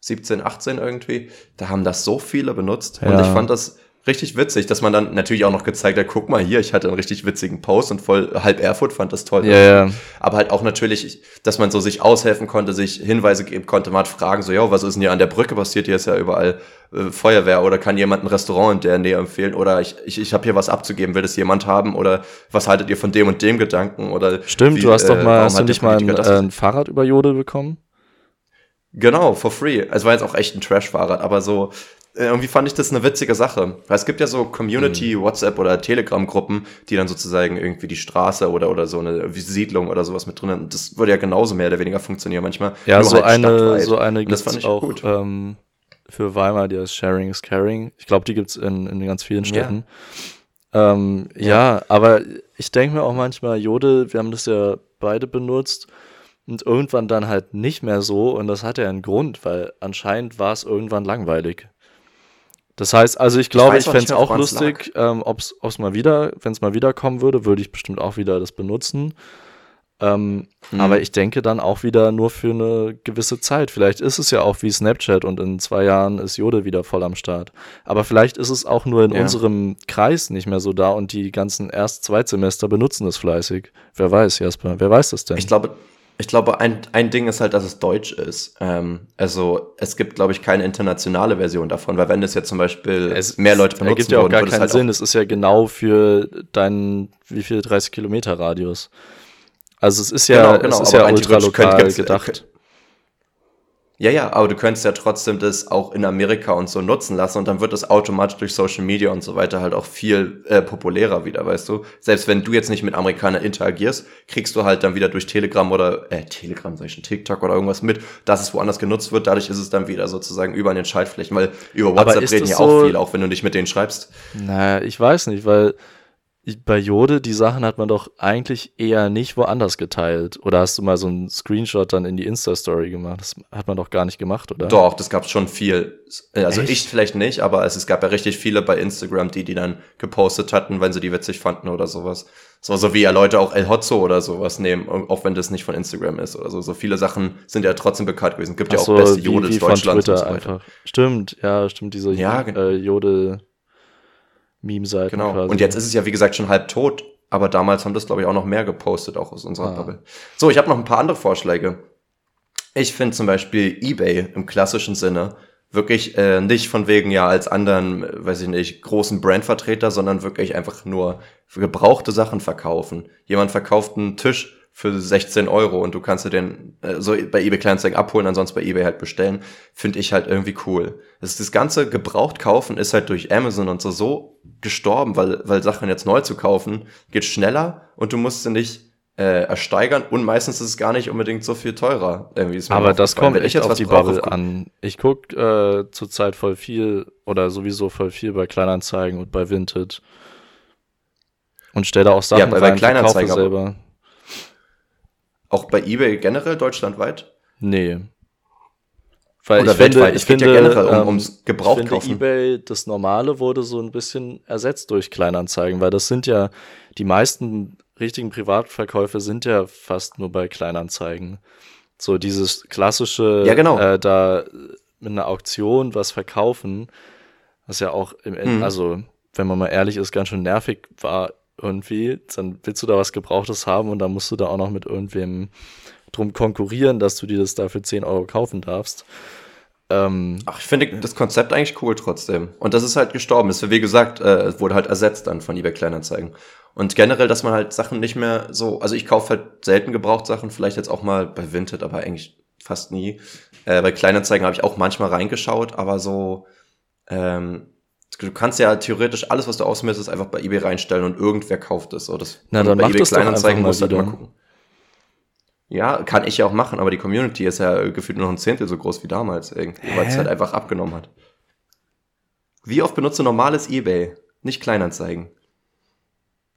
17, 18 irgendwie, da haben das so viele benutzt ja. und ich fand das, richtig witzig, dass man dann natürlich auch noch gezeigt hat, guck mal hier, ich hatte einen richtig witzigen Post und voll halb Erfurt fand das toll.
Ja, ja.
Aber halt auch natürlich, dass man so sich aushelfen konnte, sich Hinweise geben konnte, man hat Fragen so, ja, was ist denn hier an der Brücke passiert? Hier ist ja überall äh, Feuerwehr oder kann jemand ein Restaurant in der Nähe empfehlen oder ich, ich, ich habe hier was abzugeben, will das jemand haben oder was haltet ihr von dem und dem Gedanken oder
Stimmt, wie, du hast doch mal, äh, hast du nicht mal ein, äh, ein Fahrrad über Jodel bekommen?
Genau, for free. Es war jetzt auch echt ein Trash-Fahrrad, aber so, äh, irgendwie fand ich das eine witzige Sache. Weil es gibt ja so Community, mhm. WhatsApp oder Telegram-Gruppen, die dann sozusagen irgendwie die Straße oder, oder so eine Siedlung oder sowas mit drin haben. Das würde ja genauso mehr oder weniger funktionieren manchmal.
Ja, so, halt eine, so eine gibt es auch gut. Ähm, für Weimar, die heißt Sharing is Caring. Ich glaube, die gibt's in, in ganz vielen Städten. Ja, ähm, ja. ja aber ich denke mir auch manchmal, Jodel, wir haben das ja beide benutzt und irgendwann dann halt nicht mehr so und das hat ja einen Grund, weil anscheinend war es irgendwann langweilig. Das heißt, also ich glaube, ich, ich fände es auch lustig, ähm, ob es mal wieder, wenn es mal wieder kommen würde, würde ich bestimmt auch wieder das benutzen. Ähm, mhm. Aber ich denke dann auch wieder nur für eine gewisse Zeit. Vielleicht ist es ja auch wie Snapchat und in zwei Jahren ist Jode wieder voll am Start. Aber vielleicht ist es auch nur in ja. unserem Kreis nicht mehr so da und die ganzen Erst-Zweitsemester benutzen es fleißig. Wer weiß, Jasper? Wer weiß das denn?
Ich glaube, ich glaube, ein, ein Ding ist halt, dass es deutsch ist. Ähm, also es gibt, glaube ich, keine internationale Version davon, weil wenn das jetzt zum Beispiel es, mehr Leute benutzen
ergibt ja auch gar keinen halt Sinn. Es ist ja genau für deinen, wie viel, 30 Kilometer Radius. Also es ist ja, genau, genau, es ist ja ultralokal gedacht.
Ja, ja, aber du könntest ja trotzdem das auch in Amerika und so nutzen lassen und dann wird das automatisch durch Social Media und so weiter halt auch viel äh, populärer wieder, weißt du? Selbst wenn du jetzt nicht mit Amerikanern interagierst, kriegst du halt dann wieder durch Telegram oder, äh, Telegram, sag ich schon, TikTok oder irgendwas mit, dass es woanders genutzt wird. Dadurch ist es dann wieder sozusagen über an den Schaltflächen, weil über WhatsApp reden ja so auch viel, auch wenn du nicht mit denen schreibst.
Naja, ich weiß nicht, weil bei Jode, die Sachen hat man doch eigentlich eher nicht woanders geteilt. Oder hast du mal so einen Screenshot dann in die Insta-Story gemacht? Das hat man doch gar nicht gemacht, oder?
Doch, das gab schon viel. Also Echt? ich vielleicht nicht, aber es, es gab ja richtig viele bei Instagram, die die dann gepostet hatten, wenn sie die witzig fanden oder sowas. So, so wie ja Leute auch El Hotzo oder sowas nehmen, auch wenn das nicht von Instagram ist oder so. So viele Sachen sind ja trotzdem bekannt gewesen. Gibt Ach ja auch so, beste Jodels Deutschlands und so weiter. Einfach.
Stimmt, ja, stimmt, diese ja, äh, Jodel Meme-Seiten.
Genau. Quasi. Und jetzt ist es ja, wie gesagt, schon halb tot. Aber damals haben das, glaube ich, auch noch mehr gepostet, auch aus unserer ah. Bubble. So, ich habe noch ein paar andere Vorschläge. Ich finde zum Beispiel eBay im klassischen Sinne wirklich äh, nicht von wegen ja als anderen, weiß ich nicht, großen Brandvertreter, sondern wirklich einfach nur gebrauchte Sachen verkaufen. Jemand verkauft einen Tisch für 16 Euro und du kannst dir den äh, so bei eBay Kleinanzeigen abholen, ansonsten bei eBay halt bestellen, finde ich halt irgendwie cool. Das, das ganze gebraucht kaufen ist halt durch Amazon und so so gestorben, weil weil Sachen jetzt neu zu kaufen geht schneller und du musst sie nicht äh, ersteigern und meistens ist es gar nicht unbedingt so viel teurer.
Aber das kommt echt auf die Bubble an. Ich guck äh, zurzeit voll viel oder sowieso voll viel bei Kleinanzeigen und bei Vinted und stelle auch Sachen ja,
bei, rein, bei Kleinanzeigen selber. Auch bei eBay generell deutschlandweit?
Nee.
Weil Oder ich weltweit. Finde, ich finde, ja generell um, ähm, ums Gebrauch ich finde kaufen.
eBay, das Normale wurde so ein bisschen ersetzt durch Kleinanzeigen, weil das sind ja die meisten richtigen Privatverkäufe sind ja fast nur bei Kleinanzeigen. So dieses klassische,
ja, genau.
äh, da mit einer Auktion was verkaufen, was ja auch im Ende, mhm. also wenn man mal ehrlich ist, ganz schön nervig war irgendwie, dann willst du da was Gebrauchtes haben und dann musst du da auch noch mit irgendwem drum konkurrieren, dass du dir das da für 10 Euro kaufen darfst.
Ähm, Ach, ich finde das Konzept eigentlich cool trotzdem. Und das ist halt gestorben. Es wie gesagt, äh, wurde halt ersetzt dann von eBay Kleinanzeigen. Und generell, dass man halt Sachen nicht mehr so, also ich kaufe halt selten Gebrauchtsachen, vielleicht jetzt auch mal bei Vinted, aber eigentlich fast nie. Äh, bei Kleinanzeigen habe ich auch manchmal reingeschaut, aber so, ähm, du kannst ja theoretisch alles, was du ausmessest, einfach bei eBay reinstellen und irgendwer kauft es. So, das,
Na, dann
bei
eBay Kleinanzeigen musst du halt
mal gucken. Ja, kann ich ja auch machen, aber die Community ist ja gefühlt nur noch ein Zehntel so groß wie damals irgendwie, weil es halt einfach abgenommen hat. Wie oft benutzt du normales eBay, nicht Kleinanzeigen?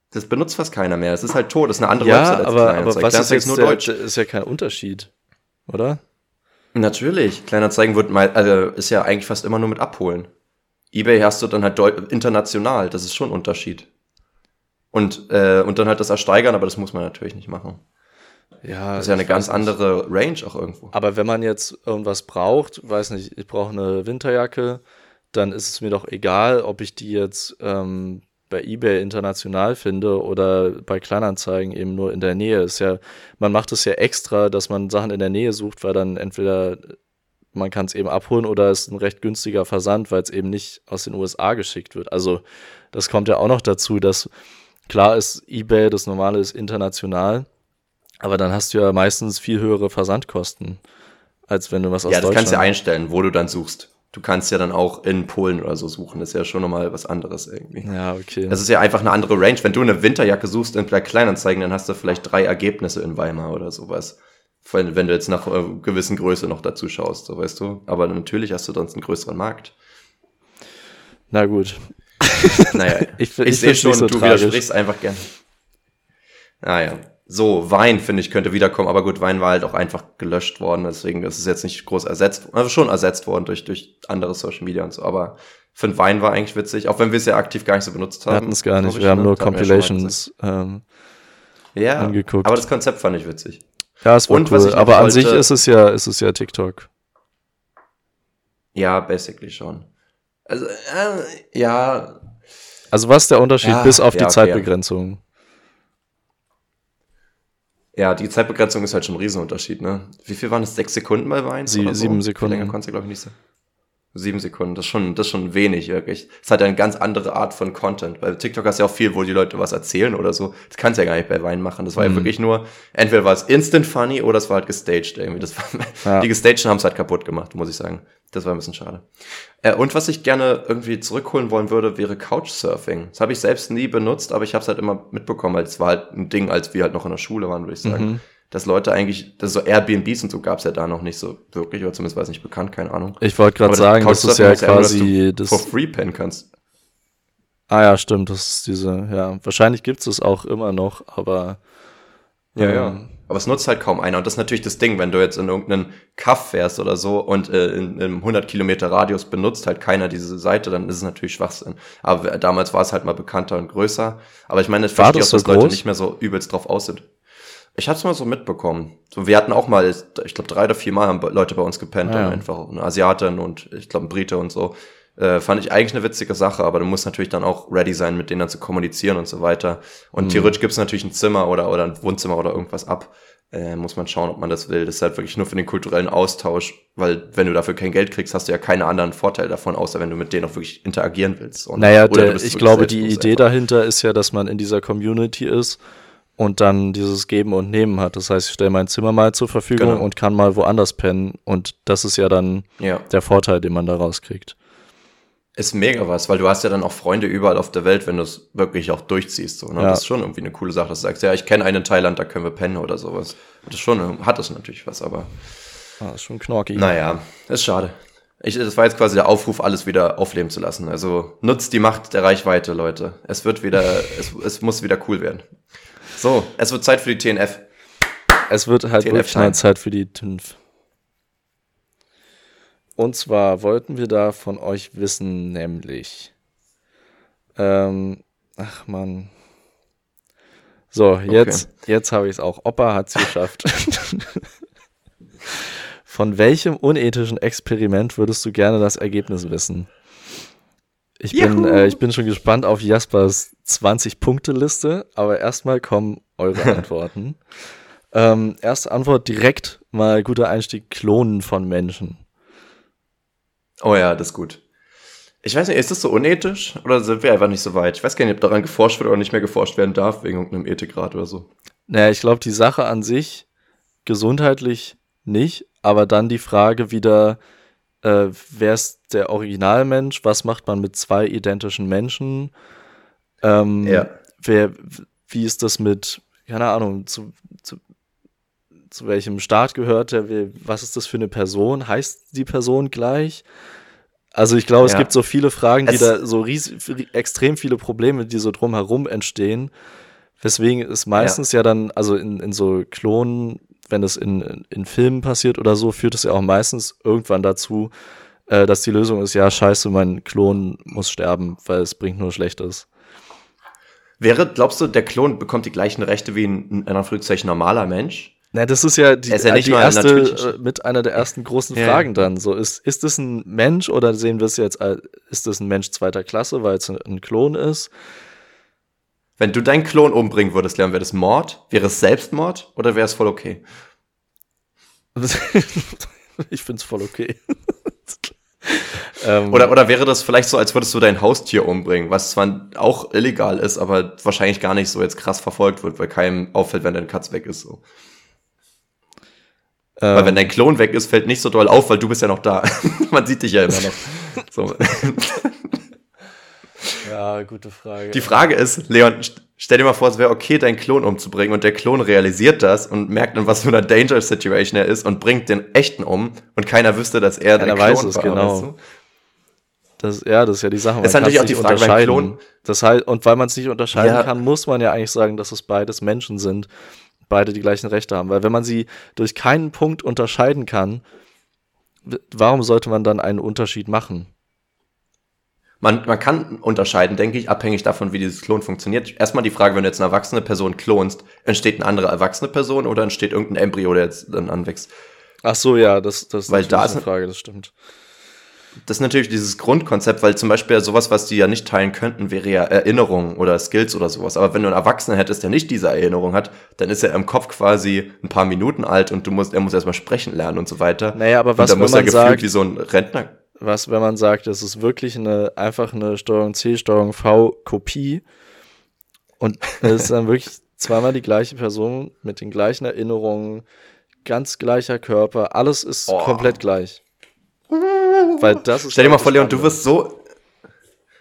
Das benutzt fast keiner mehr. Es ist halt tot. Das ist eine andere
ja, Website als aber, aber was ist jetzt nur der, Deutsch. ist ja kein Unterschied, oder?
Natürlich. Kleinanzeigen wird mal, also ist ja eigentlich fast immer nur mit abholen. eBay hast du dann halt international. Das ist schon ein Unterschied. Und, äh, und dann halt das ersteigern, aber das muss man natürlich nicht machen. Ja, das ist ja eine ganz andere Range auch irgendwo.
Aber wenn man jetzt irgendwas braucht, weiß nicht, ich brauche eine Winterjacke, dann ist es mir doch egal, ob ich die jetzt ähm, bei eBay international finde oder bei Kleinanzeigen eben nur in der Nähe. Ist ja, man macht es ja extra, dass man Sachen in der Nähe sucht, weil dann entweder man kann es eben abholen oder es ist ein recht günstiger Versand, weil es eben nicht aus den USA geschickt wird. Also das kommt ja auch noch dazu, dass klar ist, eBay, das normale ist international, aber dann hast du ja meistens viel höhere Versandkosten, als wenn du was aus
Ja, das
kannst
du ja einstellen, wo du dann suchst du kannst ja dann auch in Polen oder so suchen. Das ist ja schon nochmal was anderes irgendwie.
Ja, okay.
Das ist ja einfach eine andere Range. Wenn du eine Winterjacke suchst in Kleinanzeigen, dann hast du vielleicht drei Ergebnisse in Weimar oder sowas. Wenn, wenn du jetzt nach äh, gewissen Größe noch dazu schaust, so weißt du. Aber natürlich hast du sonst einen größeren Markt.
Na gut.
naja, ich, ich, ich sehe schon, so du tragisch. widersprichst einfach gern. Naja. Ah, so, Wein, finde ich, könnte wiederkommen, aber gut, Wein war halt auch einfach gelöscht worden, deswegen ist es jetzt nicht groß ersetzt, also schon ersetzt worden durch, durch andere Social Media und so, aber für den Wein war eigentlich witzig, auch wenn wir es ja aktiv gar nicht so benutzt haben. Wir
hatten es gar nicht, wir haben ne? nur Compilations ähm,
ja, angeguckt. aber das Konzept fand ich witzig.
Ja, es war und, cool, aber an sich ist es ja, ist es ja TikTok.
Ja, basically schon. Also, äh, ja.
Also was ist der Unterschied ja, bis auf ja, die okay, Zeitbegrenzung? Ja.
Ja, die Zeitbegrenzung ist halt schon ein Riesenunterschied, ne? Wie viel waren es? Sechs Sekunden bei Wein?
Sie, so? Sieben Sekunden.
Länger konntest du, glaube ich, nicht so. Sieben Sekunden, das ist schon, das ist schon wenig, wirklich. Es hat ja eine ganz andere Art von Content. Bei TikTok hast du ja auch viel, wo die Leute was erzählen oder so. Das kannst du ja gar nicht bei Wein machen. Das war mhm. ja wirklich nur, entweder war es instant funny oder es war halt gestaged irgendwie. Das war, ja. Die gestaged haben es halt kaputt gemacht, muss ich sagen. Das war ein bisschen schade. Äh, und was ich gerne irgendwie zurückholen wollen würde, wäre Couchsurfing. Das habe ich selbst nie benutzt, aber ich habe es halt immer mitbekommen, weil es war halt ein Ding, als wir halt noch in der Schule waren, würde ich sagen. Mhm dass Leute eigentlich, dass so Airbnbs und so gab es ja da noch nicht so wirklich, oder zumindest war es nicht bekannt, keine Ahnung.
Ich wollte gerade sagen, das ist ja quasi
das for free pennen kannst.
Ah ja, stimmt, das ist diese, ja, wahrscheinlich gibt es auch immer noch, aber
ja, ähm, ja. Aber es nutzt halt kaum einer. Und das ist natürlich das Ding, wenn du jetzt in irgendeinen Kaff fährst oder so und äh, in, in 100 Kilometer Radius benutzt halt keiner diese Seite, dann ist es natürlich Schwachsinn. Aber damals war es halt mal bekannter und größer. Aber ich meine, ich verstehe auch, dass groß? Leute nicht mehr so übelst drauf aus sind. Ich hab's mal so mitbekommen. So, wir hatten auch mal, ich glaube, drei oder vier Mal haben Leute bei uns gepennt, ah, ja. einfach eine Asiatin und ich glaube, ein Brite und so. Äh, fand ich eigentlich eine witzige Sache, aber du musst natürlich dann auch ready sein, mit denen dann zu kommunizieren und so weiter. Und mhm. theoretisch gibt's natürlich ein Zimmer oder, oder ein Wohnzimmer oder irgendwas ab. Äh, muss man schauen, ob man das will. Das ist halt wirklich nur für den kulturellen Austausch, weil wenn du dafür kein Geld kriegst, hast du ja keine anderen Vorteile davon, außer wenn du mit denen auch wirklich interagieren willst.
Und, naja, der, ich glaube, die Idee einfach. dahinter ist ja, dass man in dieser Community ist und dann dieses Geben und Nehmen hat. Das heißt, ich stelle mein Zimmer mal zur Verfügung genau. und kann mal woanders pennen. Und das ist ja dann ja. der Vorteil, den man daraus kriegt.
ist mega was, weil du hast ja dann auch Freunde überall auf der Welt, wenn du es wirklich auch durchziehst. So, ne?
Ja.
Das ist schon irgendwie eine coole Sache, dass du sagst, ja, ich kenne einen in Thailand, da können wir pennen oder sowas. Das schon, hat es natürlich was, aber
Ah, ist schon knorkig.
naja, ist schade. Ich, das war jetzt quasi der Aufruf, alles wieder aufleben zu lassen. Also nutzt die Macht der Reichweite, Leute. Es wird wieder, es, es muss wieder cool werden. So, es wird Zeit für die TNF.
Es wird halt
TNF
wirklich mal. Zeit für die TÜNF. Und zwar wollten wir da von euch wissen, nämlich. Ähm, ach man. So, jetzt, jetzt habe ich es auch. Opa hat es geschafft. von welchem unethischen Experiment würdest du gerne das Ergebnis wissen? Ich bin, äh, ich bin schon gespannt auf Jaspers 20-Punkte-Liste, aber erstmal kommen eure Antworten. Ähm, erste Antwort direkt mal guter Einstieg: Klonen von Menschen.
Oh ja, das ist gut. Ich weiß nicht, ist das so unethisch oder sind wir einfach nicht so weit? Ich weiß gar nicht, ob daran geforscht wird oder nicht mehr geforscht werden darf, wegen irgendeinem Ethikrat oder so.
Naja, ich glaube, die Sache an sich gesundheitlich nicht, aber dann die Frage wieder, äh, wer ist der Originalmensch? Was macht man mit zwei identischen Menschen? Ähm,
Ja.
wer, wie ist das mit, keine Ahnung, zu, zu, zu welchem Staat gehört der? Was ist das für eine Person? Heißt die Person gleich? Also ich glaube, es
Ja.
gibt so viele Fragen, die
Es-
da so ries extrem viele Probleme, die so drumherum entstehen. Weswegen es meistens ja, dann, also in, in so Klonen, wenn es in, in, Filmen passiert oder so, führt es ja auch meistens irgendwann dazu, äh, dass die Lösung ist, ja, scheiße, mein Klon muss sterben, weil es bringt nur Schlechtes.
Wäre, glaubst du, der Klon bekommt die gleichen Rechte wie ein, in Anführungszeichen, normaler Mensch?
Na, das ist ja die,
ist ja nicht
die erste,
natürlich-
äh, mit einer der ersten großen
Ja.
Fragen dann. So, ist, ist es ein Mensch oder sehen wir es jetzt als, ist es ein Mensch zweiter Klasse, weil es ein Klon ist?
Wenn du deinen Klon umbringen würdest, Leon, wäre das Mord? Wäre es Selbstmord oder wäre es voll okay?
ich find's voll okay. ähm,
Oder, oder wäre das vielleicht so, als würdest du dein Haustier umbringen, was zwar auch illegal ist, aber wahrscheinlich gar nicht so jetzt krass verfolgt wird, weil keinem auffällt, wenn deine Katz weg ist. So.
ähm,
Weil wenn dein Klon weg ist, fällt nicht so doll auf, weil du bist ja noch da. Man sieht dich ja immer noch. So.
ja, gute Frage.
Die Frage ist, Leon, st- stell dir mal vor, es wäre okay, deinen Klon umzubringen und der Klon realisiert das und merkt, in was für einer Danger Situation er ist und bringt den echten um und keiner wüsste, dass er der
Keiner
Klon
weiß es,
war.
genau.
weißt du?
Das, ja, das ist ja die Sache. Man
Ist natürlich auch die Frage beim. Klon-
Das heißt, und weil man es nicht unterscheiden
Ja.
kann, muss man ja eigentlich sagen, dass es beides Menschen sind, beide die gleichen Rechte haben. Weil wenn man sie durch keinen Punkt unterscheiden kann, warum sollte man dann einen Unterschied machen?
Man, man kann unterscheiden, denke ich, abhängig davon, wie dieses Klon funktioniert. Erstmal die Frage, wenn du jetzt eine erwachsene Person klonst, entsteht eine andere erwachsene Person oder entsteht irgendein Embryo, der jetzt dann anwächst?
Ach so, ja, das, das
Weil da
eine
ist-
Frage, das stimmt.
Das ist natürlich dieses Grundkonzept, weil zum Beispiel sowas, was die ja nicht teilen könnten, wäre ja Erinnerung oder Skills oder sowas. Aber wenn du einen Erwachsenen hättest, der nicht diese Erinnerung hat, dann ist er im Kopf quasi ein paar Minuten alt und du musst, er muss erstmal sprechen lernen und so weiter.
Naja, aber was,
und dann muss er
man
gefühlt
sagt,
wie so ein Rentner.
Was, wenn man sagt, es ist wirklich eine, einfach eine Steuerung C, Steuerung V Kopie und es ist dann wirklich zweimal die gleiche Person mit den gleichen Erinnerungen, ganz gleicher Körper, alles ist
Oh.
komplett gleich. Weil das ist
Stell dir mal
halt
vor, Leon, du wirst so,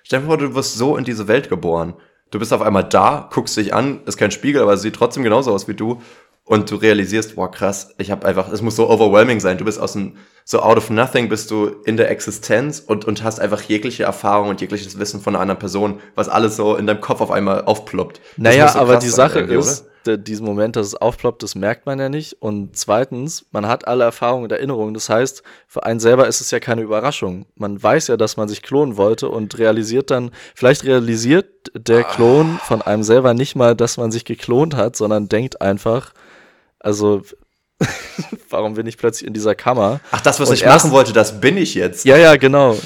stell dir vor, du wirst so in diese Welt geboren. Du bist auf einmal da, guckst dich an, ist kein Spiegel, aber es sieht trotzdem genauso aus wie du. Und du realisierst, boah, krass, ich habe einfach, es muss so overwhelming sein. Du bist aus dem, so out of nothing bist du in der Existenz und, und hast einfach jegliche Erfahrung und jegliches Wissen von einer anderen Person, was alles so in deinem Kopf auf einmal aufploppt.
Naja,
so
aber die Sache ist, der, diesen Moment, dass es aufploppt, das merkt man ja nicht. Und zweitens, man hat alle Erfahrungen und Erinnerungen. Das heißt, für einen selber ist es ja keine Überraschung. Man weiß ja, dass man sich klonen wollte und realisiert dann, vielleicht realisiert der Klon von einem selber nicht mal, dass man sich geklont hat, sondern denkt einfach, also, warum bin ich plötzlich in dieser Kammer?
Ach, das, was
Und
ich machen wollte, das bin ich jetzt.
Ja, ja, genau.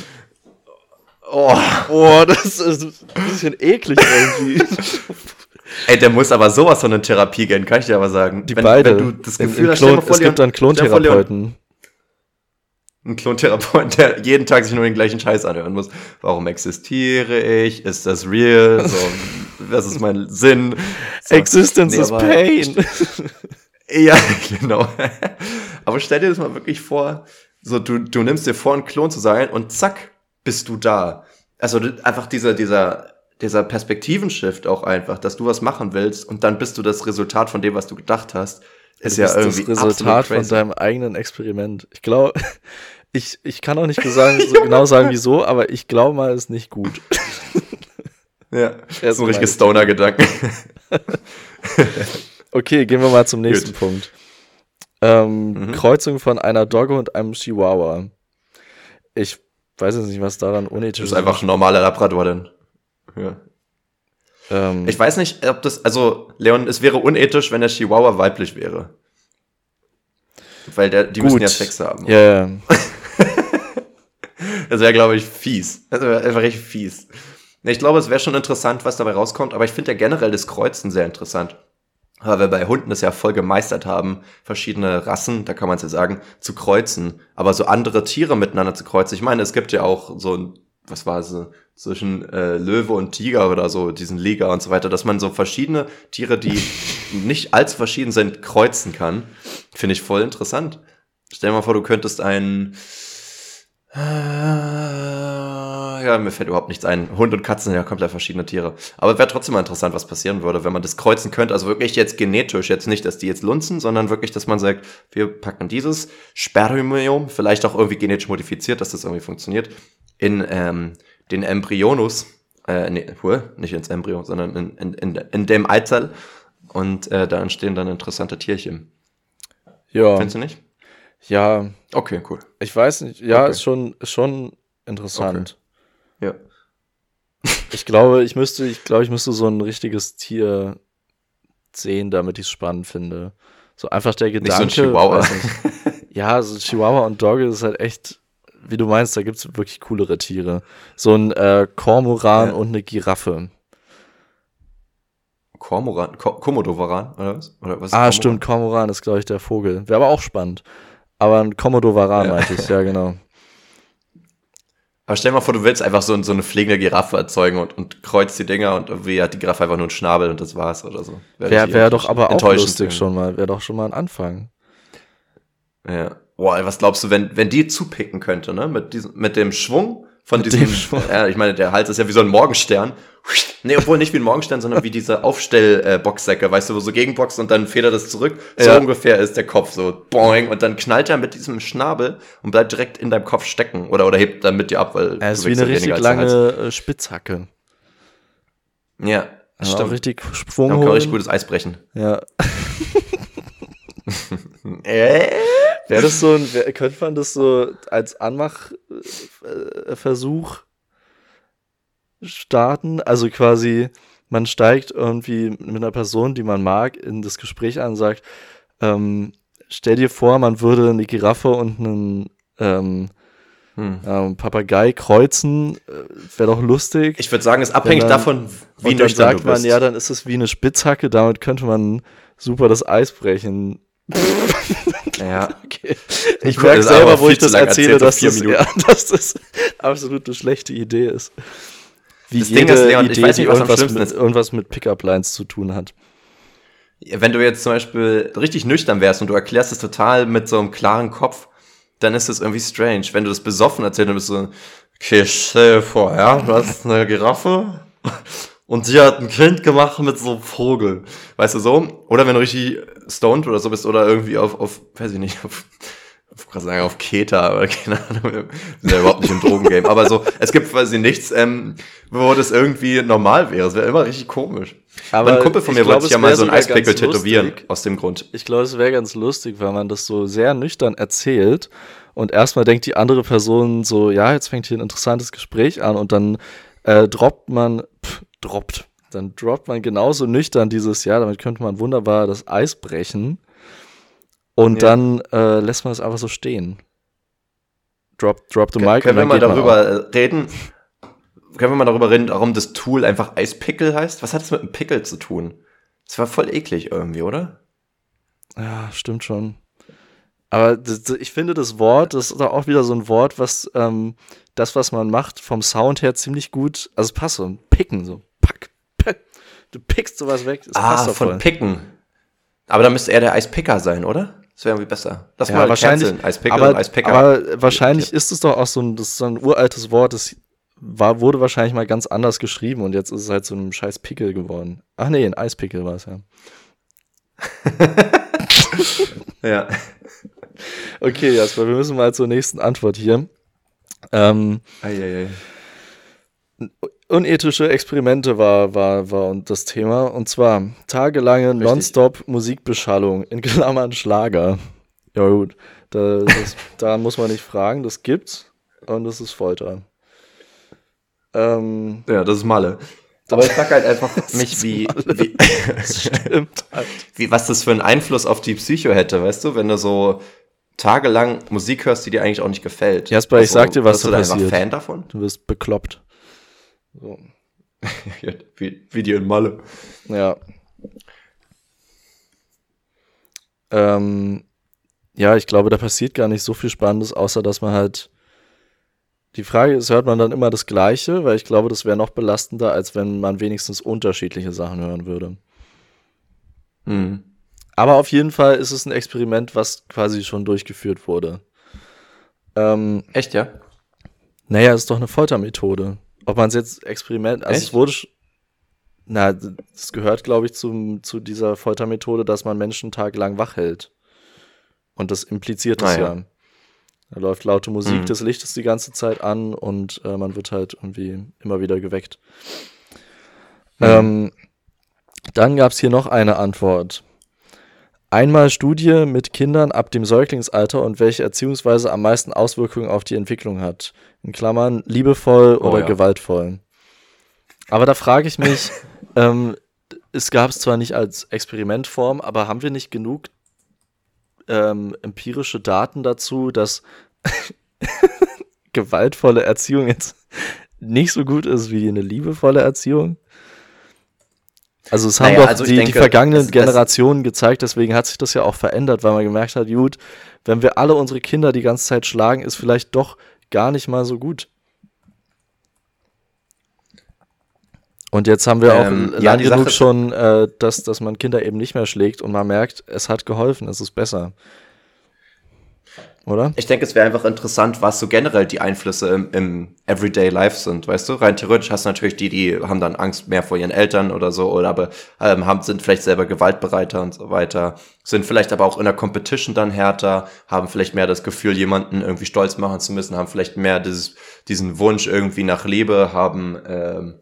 Oh.
Oh, das ist ein bisschen eklig irgendwie.
Ey, der muss aber sowas von in Therapie gehen, kann ich dir aber sagen.
Die
wenn,
beide.
Wenn du das Gefühl hast,
Klon, es gibt
Leon-
Klontherapeuten.
Ein Klontherapeuten, der jeden Tag sich nur den gleichen Scheiß anhören muss. Warum existiere ich? Ist das real? So, was ist mein Sinn? So.
Existence
Nee,
is pain.
Ja, genau. Aber stell dir das mal wirklich vor, so du, du nimmst dir vor, ein Klon zu sein und zack, bist du da. Also einfach dieser, dieser, dieser Perspektivenshift auch einfach, dass du was machen willst und dann bist du das Resultat von dem, was du gedacht hast, ist ja irgendwie
das Resultat von deinem eigenen Experiment. Ich glaube, ich, ich kann auch nicht sagen, so genau sagen, wieso, aber ich glaube mal, es ist nicht gut.
Ja, das ist ein richtiges Stoner-Gedanke.
Okay, gehen wir mal zum nächsten Gut. Punkt. Ähm, mhm. Kreuzung von einer Dogge und einem Chihuahua. Ich weiß jetzt nicht, was daran unethisch
ist. Das ist einfach ein normaler Labrador denn. Ja. Ähm, ich weiß nicht, ob das, also Leon, es wäre unethisch, wenn der Chihuahua weiblich wäre. Weil der, die gut. müssen ja Sex haben.
Ja, ja.
das wäre, glaube ich, fies. Das wäre einfach richtig fies. Ich glaube, es wäre schon interessant, was dabei rauskommt, aber ich finde ja generell das Kreuzen sehr interessant. Weil wir bei Hunden das ja voll gemeistert haben, verschiedene Rassen, da kann man es ja sagen, zu kreuzen. Aber so andere Tiere miteinander zu kreuzen. Ich meine, es gibt ja auch so ein, was war es, zwischen äh, Löwe und Tiger oder so, diesen Liga und so weiter, dass man so verschiedene Tiere, die nicht allzu verschieden sind, kreuzen kann. Finde ich voll interessant. Stell dir mal vor, du könntest einen ja, mir fällt überhaupt nichts ein. Hund und Katzen sind ja komplett verschiedene Tiere. Aber es wäre trotzdem mal interessant, was passieren würde, wenn man das kreuzen könnte. Also wirklich jetzt genetisch, jetzt nicht, dass die jetzt lunzen, sondern wirklich, dass man sagt, wir packen dieses Spermium, vielleicht auch irgendwie genetisch modifiziert, dass das irgendwie funktioniert, in ähm, den Embryonus, äh, nee, nicht ins Embryo, sondern in, in, in, in dem Eizell. Und äh, da entstehen dann interessante Tierchen.
Ja.
Findest du nicht?
Ja.
Okay, cool.
Ich weiß nicht, ja, okay. ist schon, ist schon interessant.
Ja.
Ich glaube, ich müsste, ich glaube, ich müsste so ein richtiges Tier sehen, damit ich es spannend finde. So einfach der Gedanke. Nicht so ein Chihuahua. ja, so Chihuahua und Dogge ist halt echt, wie du meinst, da gibt es wirklich coolere Tiere. So ein äh, Kormoran ja. und eine Giraffe.
Kormoran, Komodowaran, oder was? Oder was
ah, Kormoran? stimmt, Kormoran ist, glaube ich, der Vogel. Wäre aber auch spannend. Aber ein Komodowaran ja. meinte ich, ja, genau.
Aber stell dir mal vor, du willst einfach so, so eine fliegende Giraffe erzeugen und, und kreuzt die Dinger und irgendwie hat die Giraffe einfach nur einen Schnabel und das war's oder so.
Wäre wär doch aber auch lustig schon mal. Wäre doch schon mal ein Anfang.
Ja. Boah, was glaubst du, wenn, wenn die zupicken könnte, ne? Mit diesem, mit dem Schwung von mit diesem, ja, ich meine, der Hals ist ja wie so ein Morgenstern. Nee, obwohl nicht wie ein Morgenstern, sondern wie diese Aufstellboxsäcke, äh, weißt du, wo so gegenboxt und dann federt es zurück. So ja. ungefähr ist der Kopf so boing und dann knallt er mit diesem Schnabel und bleibt direkt in deinem Kopf stecken oder, oder hebt dann mit dir ab, weil
er ist wie eine richtig lange äh, Spitzhacke.
Ja,
also stimmt. richtig Schwung.
Da kann richtig gutes Eis brechen.
Ja. äh? Wäre das so ein, könnte man das so als Anmachversuch starten? Also quasi, man steigt irgendwie mit einer Person, die man mag, in das Gespräch an und sagt, ähm, stell dir vor, man würde eine Giraffe und einen ähm, hm. ähm, Papagei kreuzen, äh, wäre doch lustig.
Ich würde sagen, es ist abhängig dann, davon, wie
und dann sagt man, ja, dann ist es wie eine Spitzhacke, damit könnte man super das Eis brechen.
Ja.
Okay. Ich merke selber, wo ich das erzähle, dass das, ja, dass das absolut eine schlechte Idee ist. Wie das jede Ding ist, Leon, Idee, ich weiß nicht, was irgendwas, am mit, irgendwas mit Pickup-Lines zu tun hat.
Wenn du jetzt zum Beispiel richtig nüchtern wärst und du erklärst es total mit so einem klaren Kopf, dann ist das irgendwie strange. Wenn du das besoffen erzählst, dann bist du so, okay, stell dir vor, ja, du hast eine Giraffe und sie hat ein Kind gemacht mit so einem Vogel. Weißt du so? Oder wenn du richtig stoned oder so bist oder irgendwie auf, auf weiß ich nicht, auf, gerade sagen, auf Keta oder keine Ahnung, sind ja überhaupt nicht im Drogengame. Aber so, es gibt quasi nichts, ähm, wo das irgendwie normal wäre. Es wäre immer richtig komisch. Aber ein Kumpel von mir wollte sich ja mal so ein Eispickel tätowieren, aus dem Grund.
Ich glaube, es wäre ganz lustig, wenn man das so sehr nüchtern erzählt und erstmal denkt die andere Person so, ja, jetzt fängt hier ein interessantes Gespräch an und dann äh, droppt man, pff, droppt, dann droppt man genauso nüchtern dieses, ja, damit könnte man wunderbar das Eis brechen. Und ja. dann äh, lässt man es einfach so stehen. Drop, drop the mic.
Können wir mal darüber reden? Können wir mal darüber reden, warum das Tool einfach Eispickel heißt? Was hat das mit einem Pickel zu tun? Das war voll eklig irgendwie, oder?
Ja, stimmt schon. Aber ich finde, das Wort, das ist auch wieder so ein Wort, was ähm, das, was man macht, vom Sound her ziemlich gut, also es passt so, picken, so. Du pickst sowas weg.
ah, von picken. Aber da müsste er der Eispicker sein, oder? Das wäre irgendwie besser. Lass
Ja,
mal
wahrscheinlich-
canceln. Pickle
aber,
und Ice Picker.
aber wahrscheinlich ist es doch auch so ein, das ist so ein uraltes Wort, das war, wurde wahrscheinlich mal ganz anders geschrieben und jetzt ist es halt so ein scheiß Pickel geworden. Ach nee, ein Eispickel war es ja.
ja.
Okay, Jasper, wir müssen mal zur nächsten Antwort hier. Ähm,
Eieiei.
Unethische Experimente war, war, war und das Thema. Und zwar tagelange Nonstop Musikbeschallung, in Klammern Schlager. Ja gut, da, das, da muss man nicht fragen, das gibt's und das ist Folter. Ähm,
Ja, das ist Malle. Aber ich frag halt einfach mich, wie, wie,
stimmt halt.
wie, was das für einen Einfluss auf die Psycho hätte, weißt du, wenn du so tagelang Musik hörst, die dir eigentlich auch nicht gefällt.
Jasper, ich sag dir, was
du da einfach
passiert.
Fan davon?
Du wirst bekloppt. So.
wie, wie die in Malle.
Ja. Ähm, ja, ich glaube, da passiert gar nicht so viel Spannendes, außer dass man halt. Die Frage ist, hört man dann immer das Gleiche? Weil ich glaube, das wäre noch belastender, als wenn man wenigstens unterschiedliche Sachen hören würde.
Hm.
Aber auf jeden Fall ist es ein Experiment, was quasi schon durchgeführt wurde. Ähm,
Echt, ja?
naja, ist doch eine Foltermethode. Ob man es jetzt Experiment, also
Echt?
es wurde, na, es gehört, glaube ich, zum, zu dieser Foltermethode, dass man Menschen tagelang wach hält. Und das impliziert es
ja.
ja. Da läuft laute Musik
Mhm.
des Lichtes die ganze Zeit an und äh, man wird halt irgendwie immer wieder geweckt.
Mhm.
Ähm, dann gab es hier noch eine Antwort. Einmal Studie mit Kindern ab dem Säuglingsalter und welche Erziehungsweise am meisten Auswirkungen auf die Entwicklung hat. In Klammern liebevoll
Oh
oder
ja.
gewaltvoll. Aber da frage ich mich, ähm, es gab es zwar nicht als Experimentform, aber haben wir nicht genug ähm, empirische Daten dazu, dass gewaltvolle Erziehung jetzt nicht so gut ist wie eine liebevolle Erziehung? Also es haben
Naja,
doch
also
die, die
denke,
vergangenen
das- das-
Generationen gezeigt, deswegen hat sich das ja auch verändert, weil man gemerkt hat, gut, wenn wir alle unsere Kinder die ganze Zeit schlagen, ist vielleicht doch gar nicht mal so gut. Und jetzt haben wir auch
Ähm, ja,
lang
die
genug
Sache-
schon, äh, dass, dass man Kinder eben nicht mehr schlägt und man merkt, es hat geholfen, es ist besser. Oder?
Ich denke, es wäre einfach interessant, was so generell die Einflüsse im, im Everyday Life sind, weißt du? Rein theoretisch hast du natürlich die, die haben dann Angst mehr vor ihren Eltern oder so, oder aber ähm, haben, sind vielleicht selber gewaltbereiter und so weiter, sind vielleicht aber auch in der Competition dann härter, haben vielleicht mehr das Gefühl, jemanden irgendwie stolz machen zu müssen, haben vielleicht mehr dieses, diesen Wunsch irgendwie nach Liebe, haben ähm,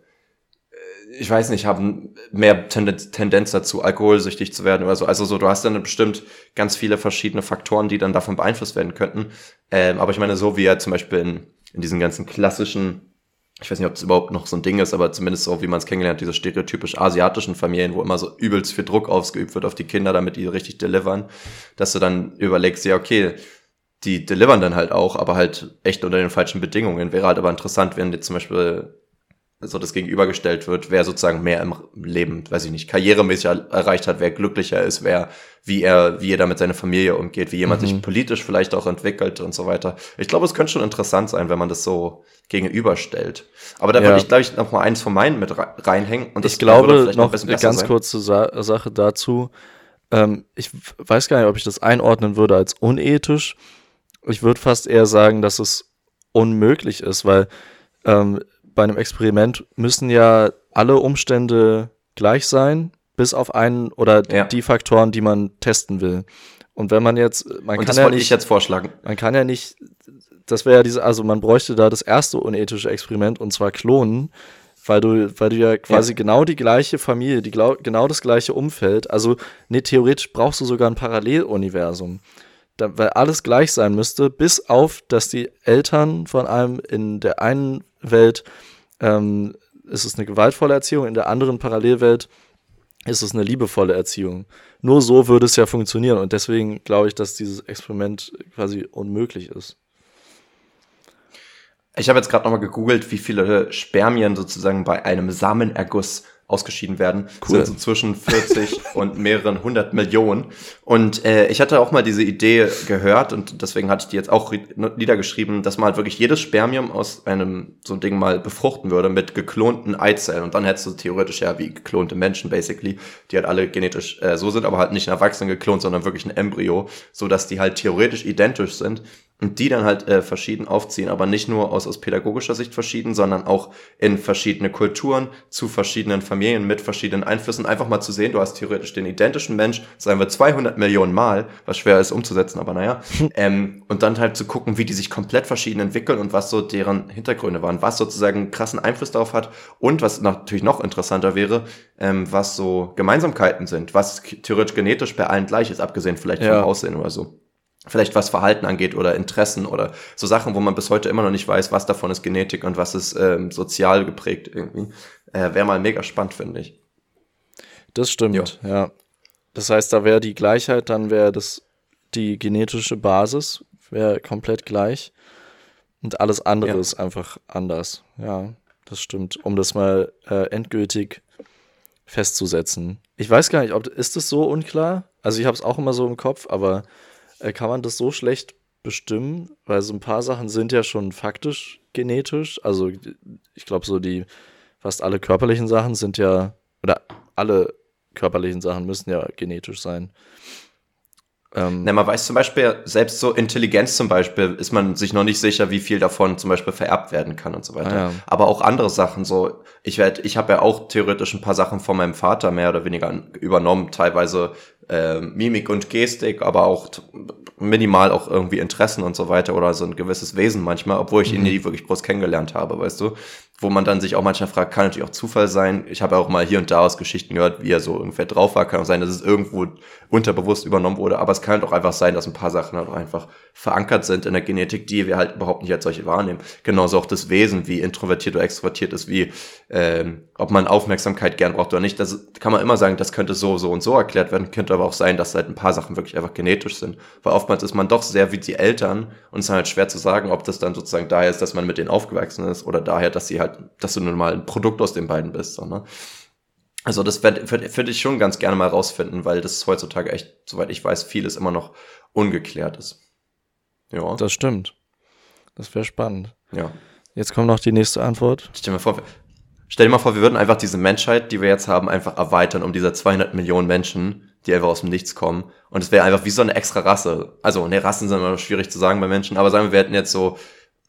ich weiß nicht, haben mehr Tendenz, dazu, alkoholsüchtig zu werden oder so. Also so, du hast dann bestimmt ganz viele verschiedene Faktoren, die dann davon beeinflusst werden könnten. Ähm, aber ich meine, so wie er zum Beispiel in, in diesen ganzen klassischen, ich weiß nicht, ob es überhaupt noch so ein Ding ist, aber zumindest so, wie man es kennengelernt, diese stereotypisch asiatischen Familien, wo immer so übelst viel Druck ausgeübt wird auf die Kinder, damit die richtig delivern, dass du dann überlegst, ja, okay, die delivern dann halt auch, aber halt echt unter den falschen Bedingungen. Wäre halt aber interessant, wenn jetzt zum Beispiel so das gegenübergestellt wird, wer sozusagen mehr im Leben, weiß ich nicht, karrieremäßig er- erreicht hat, wer glücklicher ist, wer, wie er, wie er da mit seiner Familie umgeht, wie jemand
Mhm.
sich politisch vielleicht auch entwickelt und so weiter. Ich glaube, es könnte schon interessant sein, wenn man das so gegenüberstellt. Aber da
Ja.
würde ich, glaube ich, noch mal eins von meinen mit rei- reinhängen. Und das
ich glaube, noch eine ganz
sein.
kurze Sa Sache dazu. Ähm, ich weiß gar nicht, ob ich das einordnen würde als unethisch. Ich würde fast eher sagen, dass es unmöglich ist, weil ähm, bei einem Experiment müssen ja alle Umstände gleich sein, bis auf einen oder
Ja.
die Faktoren, die man testen will. Und wenn man jetzt, man
Und
kann
das
ja
wollte
nicht,
ich jetzt vorschlagen.
man kann ja nicht, das wäre ja diese, also man bräuchte da das erste unethische Experiment und zwar klonen, weil du, weil du ja quasi genau die gleiche Familie, die genau das gleiche Umfeld, also nee, theoretisch brauchst du sogar ein Paralleluniversum, da, weil alles gleich sein müsste, bis auf, dass die Eltern von einem in der einen Welt ähm, ist es eine gewaltvolle Erziehung, in der anderen Parallelwelt ist es eine liebevolle Erziehung. Nur so würde es ja funktionieren und deswegen glaube ich, dass dieses Experiment quasi unmöglich ist.
Ich habe jetzt gerade nochmal gegoogelt, wie viele Spermien sozusagen bei einem Samenerguss ausgeschieden werden, cool. sind so zwischen 40 und mehreren hundert Millionen. Und äh, ich hatte auch mal diese Idee gehört und deswegen hatte ich die jetzt auch niedergeschrieben, dass man halt wirklich jedes Spermium aus einem so ein Ding mal befruchten würde mit geklonten Eizellen. Und dann hättest du theoretisch ja wie geklonte Menschen basically, die halt alle genetisch äh, so sind, aber halt nicht ein Erwachsenen geklont, sondern wirklich ein Embryo, so dass die halt theoretisch identisch sind und die dann halt äh, verschieden aufziehen, aber nicht nur aus, aus pädagogischer Sicht verschieden, sondern auch in verschiedene Kulturen, zu verschiedenen Familien mit verschiedenen Einflüssen. Einfach mal zu sehen, du hast theoretisch den identischen Mensch, sagen wir 200 Millionen Mal, was schwer ist umzusetzen, aber naja. ähm, und dann halt zu gucken, wie die sich komplett verschieden entwickeln und was so deren Hintergründe waren, was sozusagen einen krassen Einfluss darauf hat und was natürlich noch interessanter wäre, ähm, was so Gemeinsamkeiten sind, was theoretisch genetisch bei allen gleich ist, abgesehen vielleicht ja. vom Aussehen oder so vielleicht was Verhalten angeht oder Interessen oder so Sachen, wo man bis heute immer noch nicht weiß, was davon ist Genetik und was ist ähm, sozial geprägt irgendwie. Äh, wäre mal mega spannend, finde ich.
Das stimmt, jo. ja. Das heißt, da wäre die Gleichheit, dann wäre das die genetische Basis, wäre komplett gleich. Und alles andere ja. ist einfach anders. Ja, das stimmt. Um das mal äh, endgültig festzusetzen. Ich weiß gar nicht, ob ist das so unklar? Also ich habe es auch immer so im Kopf, aber kann man das so schlecht bestimmen, weil so ein paar Sachen sind ja schon faktisch genetisch. Also ich glaube, so die fast alle körperlichen Sachen sind ja, oder alle körperlichen Sachen müssen ja genetisch sein.
Ähm, Na, man weiß zum Beispiel, selbst so Intelligenz zum Beispiel, ist man sich noch nicht sicher, wie viel davon zum Beispiel vererbt werden kann und so weiter. Ah, ja. Aber auch andere Sachen, so, ich werde, ich habe ja auch theoretisch ein paar Sachen von meinem Vater mehr oder weniger übernommen, teilweise äh, Mimik und Gestik, aber auch minimal auch irgendwie Interessen und so weiter oder so ein gewisses Wesen manchmal, obwohl ich mhm. ihn nie wirklich groß kennengelernt habe, weißt du wo man dann sich auch manchmal fragt, kann natürlich auch Zufall sein. Ich habe auch mal hier und da aus Geschichten gehört, wie er so ungefähr drauf war. Kann auch sein, dass es irgendwo unterbewusst übernommen wurde. Aber es kann halt auch einfach sein, dass ein paar Sachen halt auch einfach verankert sind in der Genetik, die wir halt überhaupt nicht als solche wahrnehmen. Genauso auch das Wesen, wie introvertiert oder extrovertiert ist, wie ähm, ob man Aufmerksamkeit gern braucht oder nicht. Das kann man immer sagen, das könnte so, so und so erklärt werden. Könnte aber auch sein, dass halt ein paar Sachen wirklich einfach genetisch sind. Weil oftmals ist man doch sehr wie die Eltern und es ist halt schwer zu sagen, ob das dann sozusagen daher ist, dass man mit denen aufgewachsen ist oder daher, dass sie halt dass du nun mal ein Produkt aus den beiden bist. So, ne? Also das würde würd ich schon ganz gerne mal rausfinden, weil das heutzutage echt, soweit ich weiß, vieles immer noch ungeklärt ist.
Ja. Das stimmt. Das wäre spannend.
Ja.
Jetzt kommt noch die nächste Antwort.
Stell dir mal vor, stell dir mal vor, wir würden einfach diese Menschheit, die wir jetzt haben, einfach erweitern um diese 200 Millionen Menschen, die einfach aus dem Nichts kommen. Und es wäre einfach wie so eine extra Rasse. Also, ne, Rassen sind immer schwierig zu sagen bei Menschen, aber sagen wir, wir hätten jetzt so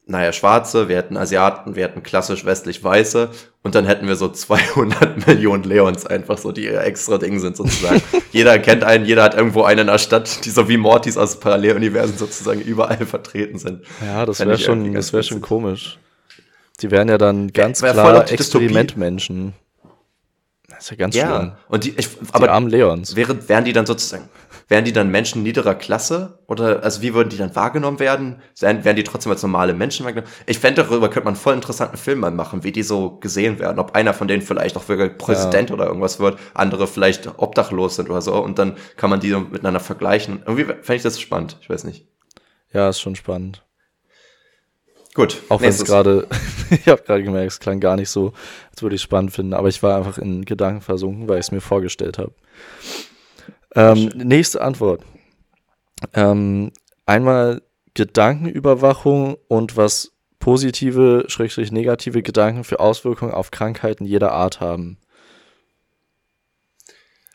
naja, Schwarze, wir hätten Asiaten, wir hätten klassisch westlich Weiße und dann hätten wir so 200 Millionen Leons einfach so, die extra Ding sind sozusagen. jeder kennt einen, jeder hat irgendwo einen in der Stadt, die so wie Mortys aus Paralleluniversen sozusagen überall vertreten sind.
Ja, das wäre schon, das wäre schon komisch. Die wären ja dann ganz wär klar Experimentmenschen. Das ist ja ganz ja. schlimm.
Und die, ich, aber die armen Leons. Wären, wären die dann sozusagen, Wären die dann Menschen niederer Klasse? Oder, also wie würden die dann wahrgenommen werden? Wären die trotzdem als normale Menschen wahrgenommen? Ich fände, darüber könnte man einen voll interessanten Film mal machen, wie die so gesehen werden. Ob einer von denen vielleicht auch wirklich Präsident ja. oder irgendwas wird, andere vielleicht obdachlos sind oder so. Und dann kann man die so miteinander vergleichen. Irgendwie fände ich das spannend. Ich weiß nicht.
Ja, ist schon spannend.
Gut.
Auch wenn es gerade, ich habe gerade gemerkt, es klang gar nicht so, als würde ich es spannend finden, aber ich war einfach in Gedanken versunken, weil ich es mir vorgestellt habe. Ähm, nächste Antwort. Ähm, einmal Gedankenüberwachung und was positive, schrägstrich negative Gedanken für Auswirkungen auf Krankheiten jeder Art haben.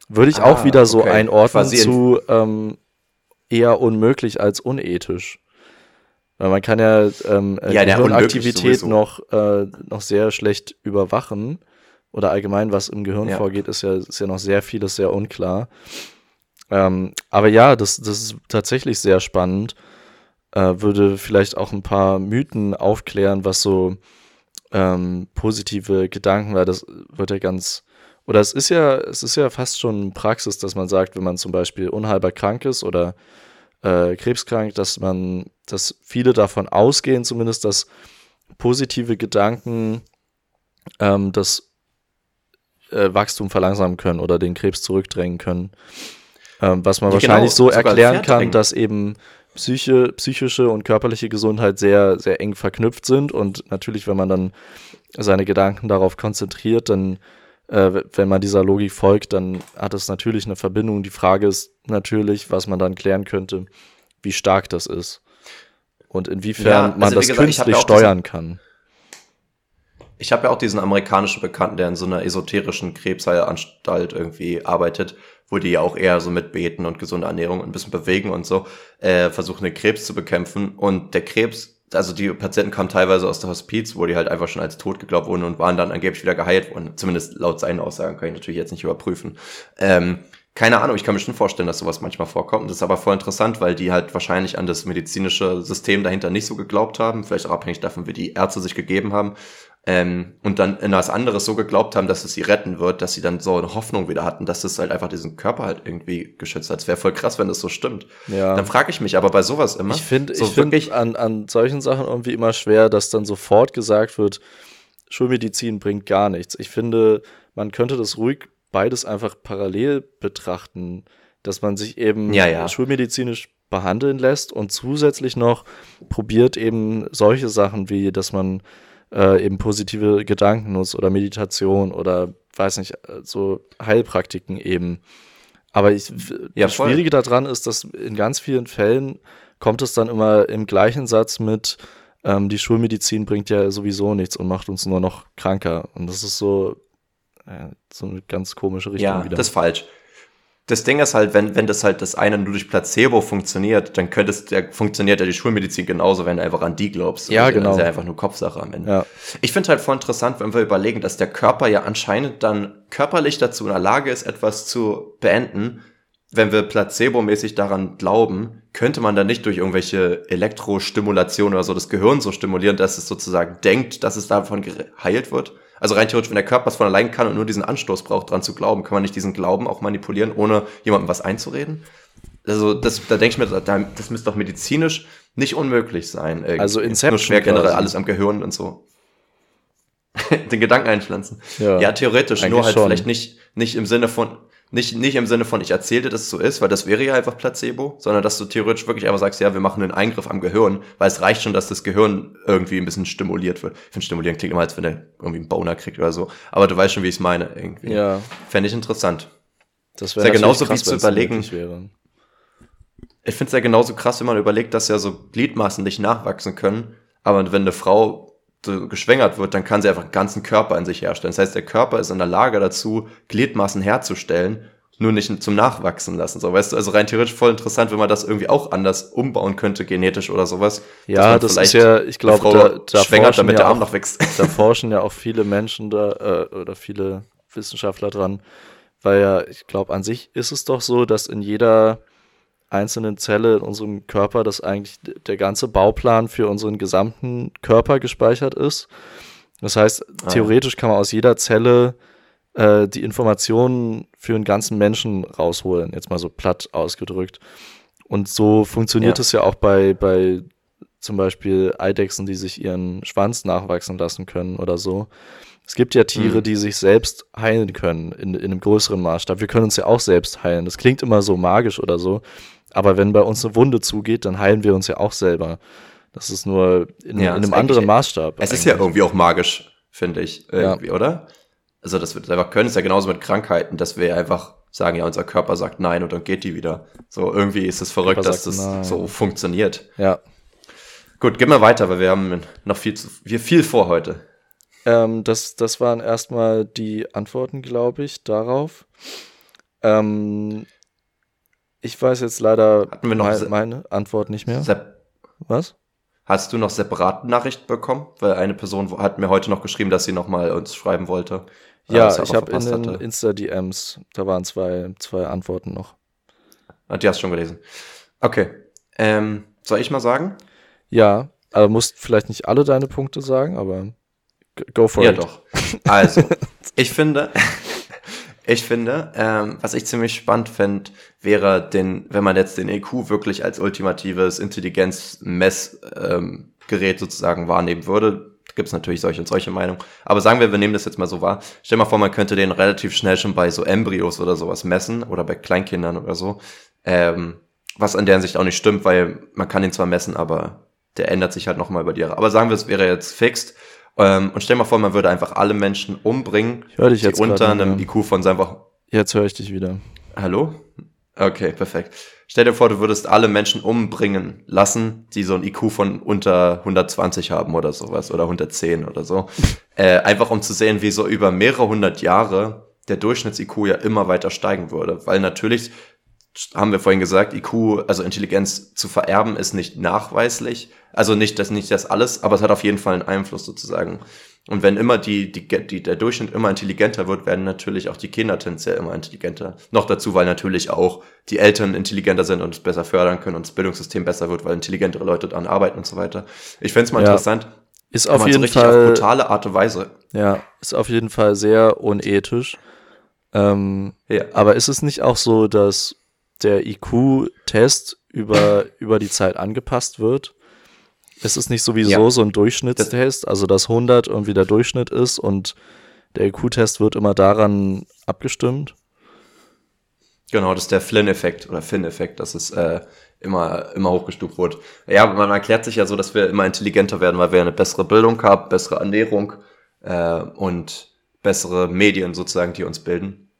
Würde ich ah, auch wieder so okay. einordnen zu ähm, eher unmöglich als unethisch. Weil man kann ja, ähm, äh, ja Gehirnaktivität noch, äh, noch sehr schlecht überwachen. Oder allgemein, was im Gehirn ja. vorgeht, ist ja, ist ja noch sehr vieles sehr unklar. Ähm, aber ja, das, das ist tatsächlich sehr spannend. Äh, würde vielleicht auch ein paar Mythen aufklären, was so ähm, positive Gedanken, weil das wird ja ganz, oder es ist ja, es ist ja fast schon Praxis, dass man sagt, wenn man zum Beispiel unheilbar krank ist oder äh, krebskrank, dass man, dass viele davon ausgehen, zumindest, dass positive Gedanken ähm, das äh, Wachstum verlangsamen können oder den Krebs zurückdrängen können. Ähm, was man ja, wahrscheinlich genau, so erklären kann, dass eben Psyche, psychische und körperliche Gesundheit sehr, sehr eng verknüpft sind. Und natürlich, wenn man dann seine Gedanken darauf konzentriert, dann äh, wenn man dieser Logik folgt, dann hat es natürlich eine Verbindung. Die Frage ist natürlich, was man dann klären könnte, wie stark das ist und inwiefern ja, also man das gesagt, künstlich steuern kann.
Ich habe ja auch diesen amerikanischen Bekannten, der in so einer esoterischen Krebsheilanstalt irgendwie arbeitet, wo die ja auch eher so mit Beten und gesunde Ernährung und ein bisschen bewegen und so äh, versuchen, den Krebs zu bekämpfen. Und der Krebs, also die Patienten kamen teilweise aus der Hospiz, wo die halt einfach schon als tot geglaubt wurden und waren dann angeblich wieder geheilt worden. Zumindest laut seinen Aussagen kann ich natürlich jetzt nicht überprüfen. Ähm, keine Ahnung, ich kann mir schon vorstellen, dass sowas manchmal vorkommt. Das ist aber voll interessant, weil die halt wahrscheinlich an das medizinische System dahinter nicht so geglaubt haben, vielleicht auch abhängig davon, wie die Ärzte sich gegeben haben. Ähm, und dann in was anderes so geglaubt haben, dass es sie retten wird, dass sie dann so eine Hoffnung wieder hatten, dass es halt einfach diesen Körper halt irgendwie geschützt hat. Es wäre voll krass, wenn das so stimmt. Ja. Dann frage ich mich aber bei sowas immer.
Ich finde so ich find an, an solchen Sachen irgendwie immer schwer, dass dann sofort gesagt wird, Schulmedizin bringt gar nichts. Ich finde, man könnte das ruhig beides einfach parallel betrachten, dass man sich eben ja, ja. schulmedizinisch behandeln lässt und zusätzlich noch probiert eben solche Sachen wie, dass man äh, eben positive Gedanken nutzt oder Meditation oder weiß nicht, äh, so Heilpraktiken eben. Aber ich, ja, das Schwierige daran ist, dass in ganz vielen Fällen kommt es dann immer im gleichen Satz mit, ähm, die Schulmedizin bringt ja sowieso nichts und macht uns nur noch kranker. Und das ist so, so eine ganz komische Richtung
ja, wieder. das ist falsch das Ding ist halt, wenn, wenn das halt das eine nur durch Placebo funktioniert, dann könnte es, der funktioniert ja die Schulmedizin genauso, wenn du einfach an die glaubst.
Ja, also, genau. Das
ist ja einfach nur Kopfsache am Ende. Ja. Ich finde halt voll interessant, wenn wir überlegen, dass der Körper ja anscheinend dann körperlich dazu in der Lage ist, etwas zu beenden. Wenn wir placebo-mäßig daran glauben, könnte man dann nicht durch irgendwelche Elektrostimulation oder so das Gehirn so stimulieren, dass es sozusagen denkt, dass es davon geheilt wird? Also rein theoretisch, wenn der Körper es von allein kann und nur diesen Anstoß braucht, dran zu glauben, kann man nicht diesen Glauben auch manipulieren, ohne jemandem was einzureden? Also das, da denke ich mir, das müsste doch medizinisch nicht unmöglich sein.
Irgendwie. Also Inception
Nur schwer generell quasi. alles am Gehirn und so. Den Gedanken einpflanzen. Ja, ja theoretisch, nur halt schon. vielleicht nicht, nicht im Sinne von, nicht, nicht im Sinne von, ich erzähle dir, dass es so ist, weil das wäre ja einfach Placebo, sondern dass du theoretisch wirklich einfach sagst, ja, wir machen einen Eingriff am Gehirn, weil es reicht schon, dass das Gehirn irgendwie ein bisschen stimuliert wird. Ich finde, stimulieren klingt immer, als wenn der irgendwie einen Boner kriegt oder so. Aber du weißt schon, wie ich es meine, irgendwie.
Ja.
Fände ich interessant.
Das wäre ja genauso krass,
wie zu überlegen. Ich finde es ja genauso krass, wenn man überlegt, dass ja so Gliedmaßen nicht nachwachsen können. Aber wenn eine Frau geschwängert wird, dann kann sie einfach einen ganzen Körper in sich herstellen. Das heißt, der Körper ist in der Lage dazu, Gliedmaßen herzustellen, nur nicht zum Nachwachsen lassen. So, weißt du, also rein theoretisch voll interessant, wenn man das irgendwie auch anders umbauen könnte, genetisch oder sowas.
Ja, das ist ja, ich glaube, da,
da schwängert, damit ja der Arm noch wächst.
Da forschen ja auch viele Menschen da, äh, oder viele Wissenschaftler dran, weil ja, ich glaube, an sich ist es doch so, dass in jeder einzelnen Zelle in unserem Körper, dass eigentlich der ganze Bauplan für unseren gesamten Körper gespeichert ist. Das heißt, ah. theoretisch kann man aus jeder Zelle äh, die Informationen für einen ganzen Menschen rausholen, jetzt mal so platt ausgedrückt. Und so funktioniert ja. es ja auch bei, bei zum Beispiel Eidechsen, die sich ihren Schwanz nachwachsen lassen können oder so. Es gibt ja Tiere, mhm. die sich selbst heilen können in, in einem größeren Maßstab. Wir können uns ja auch selbst heilen. Das klingt immer so magisch oder so. Aber wenn bei uns eine Wunde zugeht, dann heilen wir uns ja auch selber. Das ist nur in, ja, in einem anderen Maßstab.
Es eigentlich. ist ja irgendwie auch magisch, finde ich, irgendwie, ja. oder? Also, dass wir das einfach können, ist ja genauso mit Krankheiten, dass wir einfach sagen, ja, unser Körper sagt nein und dann geht die wieder. So, irgendwie ist es verrückt, dass das nein. so funktioniert.
Ja.
Gut, gehen wir weiter, weil wir haben noch viel, zu, viel vor heute.
Ähm, das, das waren erstmal die Antworten, glaube ich, darauf. Ähm, ich weiß jetzt leider
mein,
meine Antwort nicht mehr.
Was? Hast du noch separate Nachrichten bekommen? Weil eine Person hat mir heute noch geschrieben, dass sie nochmal uns schreiben wollte.
Ja, ich habe in den Insta-DMs, da waren zwei, zwei Antworten noch.
Ah, die hast du schon gelesen. Okay. Ähm, soll ich mal sagen?
Ja, aber musst vielleicht nicht alle deine Punkte sagen, aber go for
ja,
it.
Ja, doch. Also, ich finde, ich finde, ähm, was ich ziemlich spannend fände, wäre, den, wenn man jetzt den EQ wirklich als ultimatives Intelligenzmessgerät ähm, sozusagen wahrnehmen würde. Gibt es natürlich solche und solche Meinungen. Aber sagen wir, wir nehmen das jetzt mal so wahr. Stell mal vor, man könnte den relativ schnell schon bei so Embryos oder sowas messen oder bei Kleinkindern oder so. Ähm, was an deren Sicht auch nicht stimmt, weil man kann ihn zwar messen, aber der ändert sich halt nochmal über die Jahre. Aber sagen wir, es wäre jetzt fixed Ähm, und stell mal vor, man würde einfach alle Menschen umbringen,
Ich höre dich
die
jetzt
unter einem. IQ von wir
Jetzt höre ich dich wieder.
Hallo? Okay, perfekt. Stell dir vor, du würdest alle Menschen umbringen lassen, die so ein IQ von unter 120 haben oder sowas oder 110 oder so. äh, einfach um zu sehen, wie so über mehrere hundert Jahre der Durchschnitts-IQ ja immer weiter steigen würde. Weil natürlich, haben wir vorhin gesagt, IQ, also Intelligenz zu vererben, ist nicht nachweislich. Also nicht das, nicht das alles, aber es hat auf jeden Fall einen Einfluss sozusagen. Und wenn immer die, die, die, der Durchschnitt immer intelligenter wird, werden natürlich auch die Kinder tendenziell immer intelligenter. Noch dazu, weil natürlich auch die Eltern intelligenter sind und es besser fördern können und das Bildungssystem besser wird, weil intelligentere Leute daran arbeiten und so weiter. Ich fände es mal
Ja.
interessant,
Ist auf
man so
jeden
richtig auf
Fall,
brutale Art und Weise.
ja, ist auf jeden Fall sehr unethisch. Ähm,
Ja.
aber ist es nicht auch so, dass der IQ-Test über, über die Zeit angepasst wird? Ist es nicht sowieso
Ja.
so ein Durchschnittstest, also dass 100 irgendwie der Durchschnitt ist und der IQ-Test wird immer daran abgestimmt?
Genau, das ist der Flynn-Effekt oder Finn-Effekt, dass es äh, immer, immer hochgestuft wird. Ja, man erklärt sich ja so, dass wir immer intelligenter werden, weil wir eine bessere Bildung haben, bessere Ernährung äh, und bessere Medien sozusagen, die uns bilden.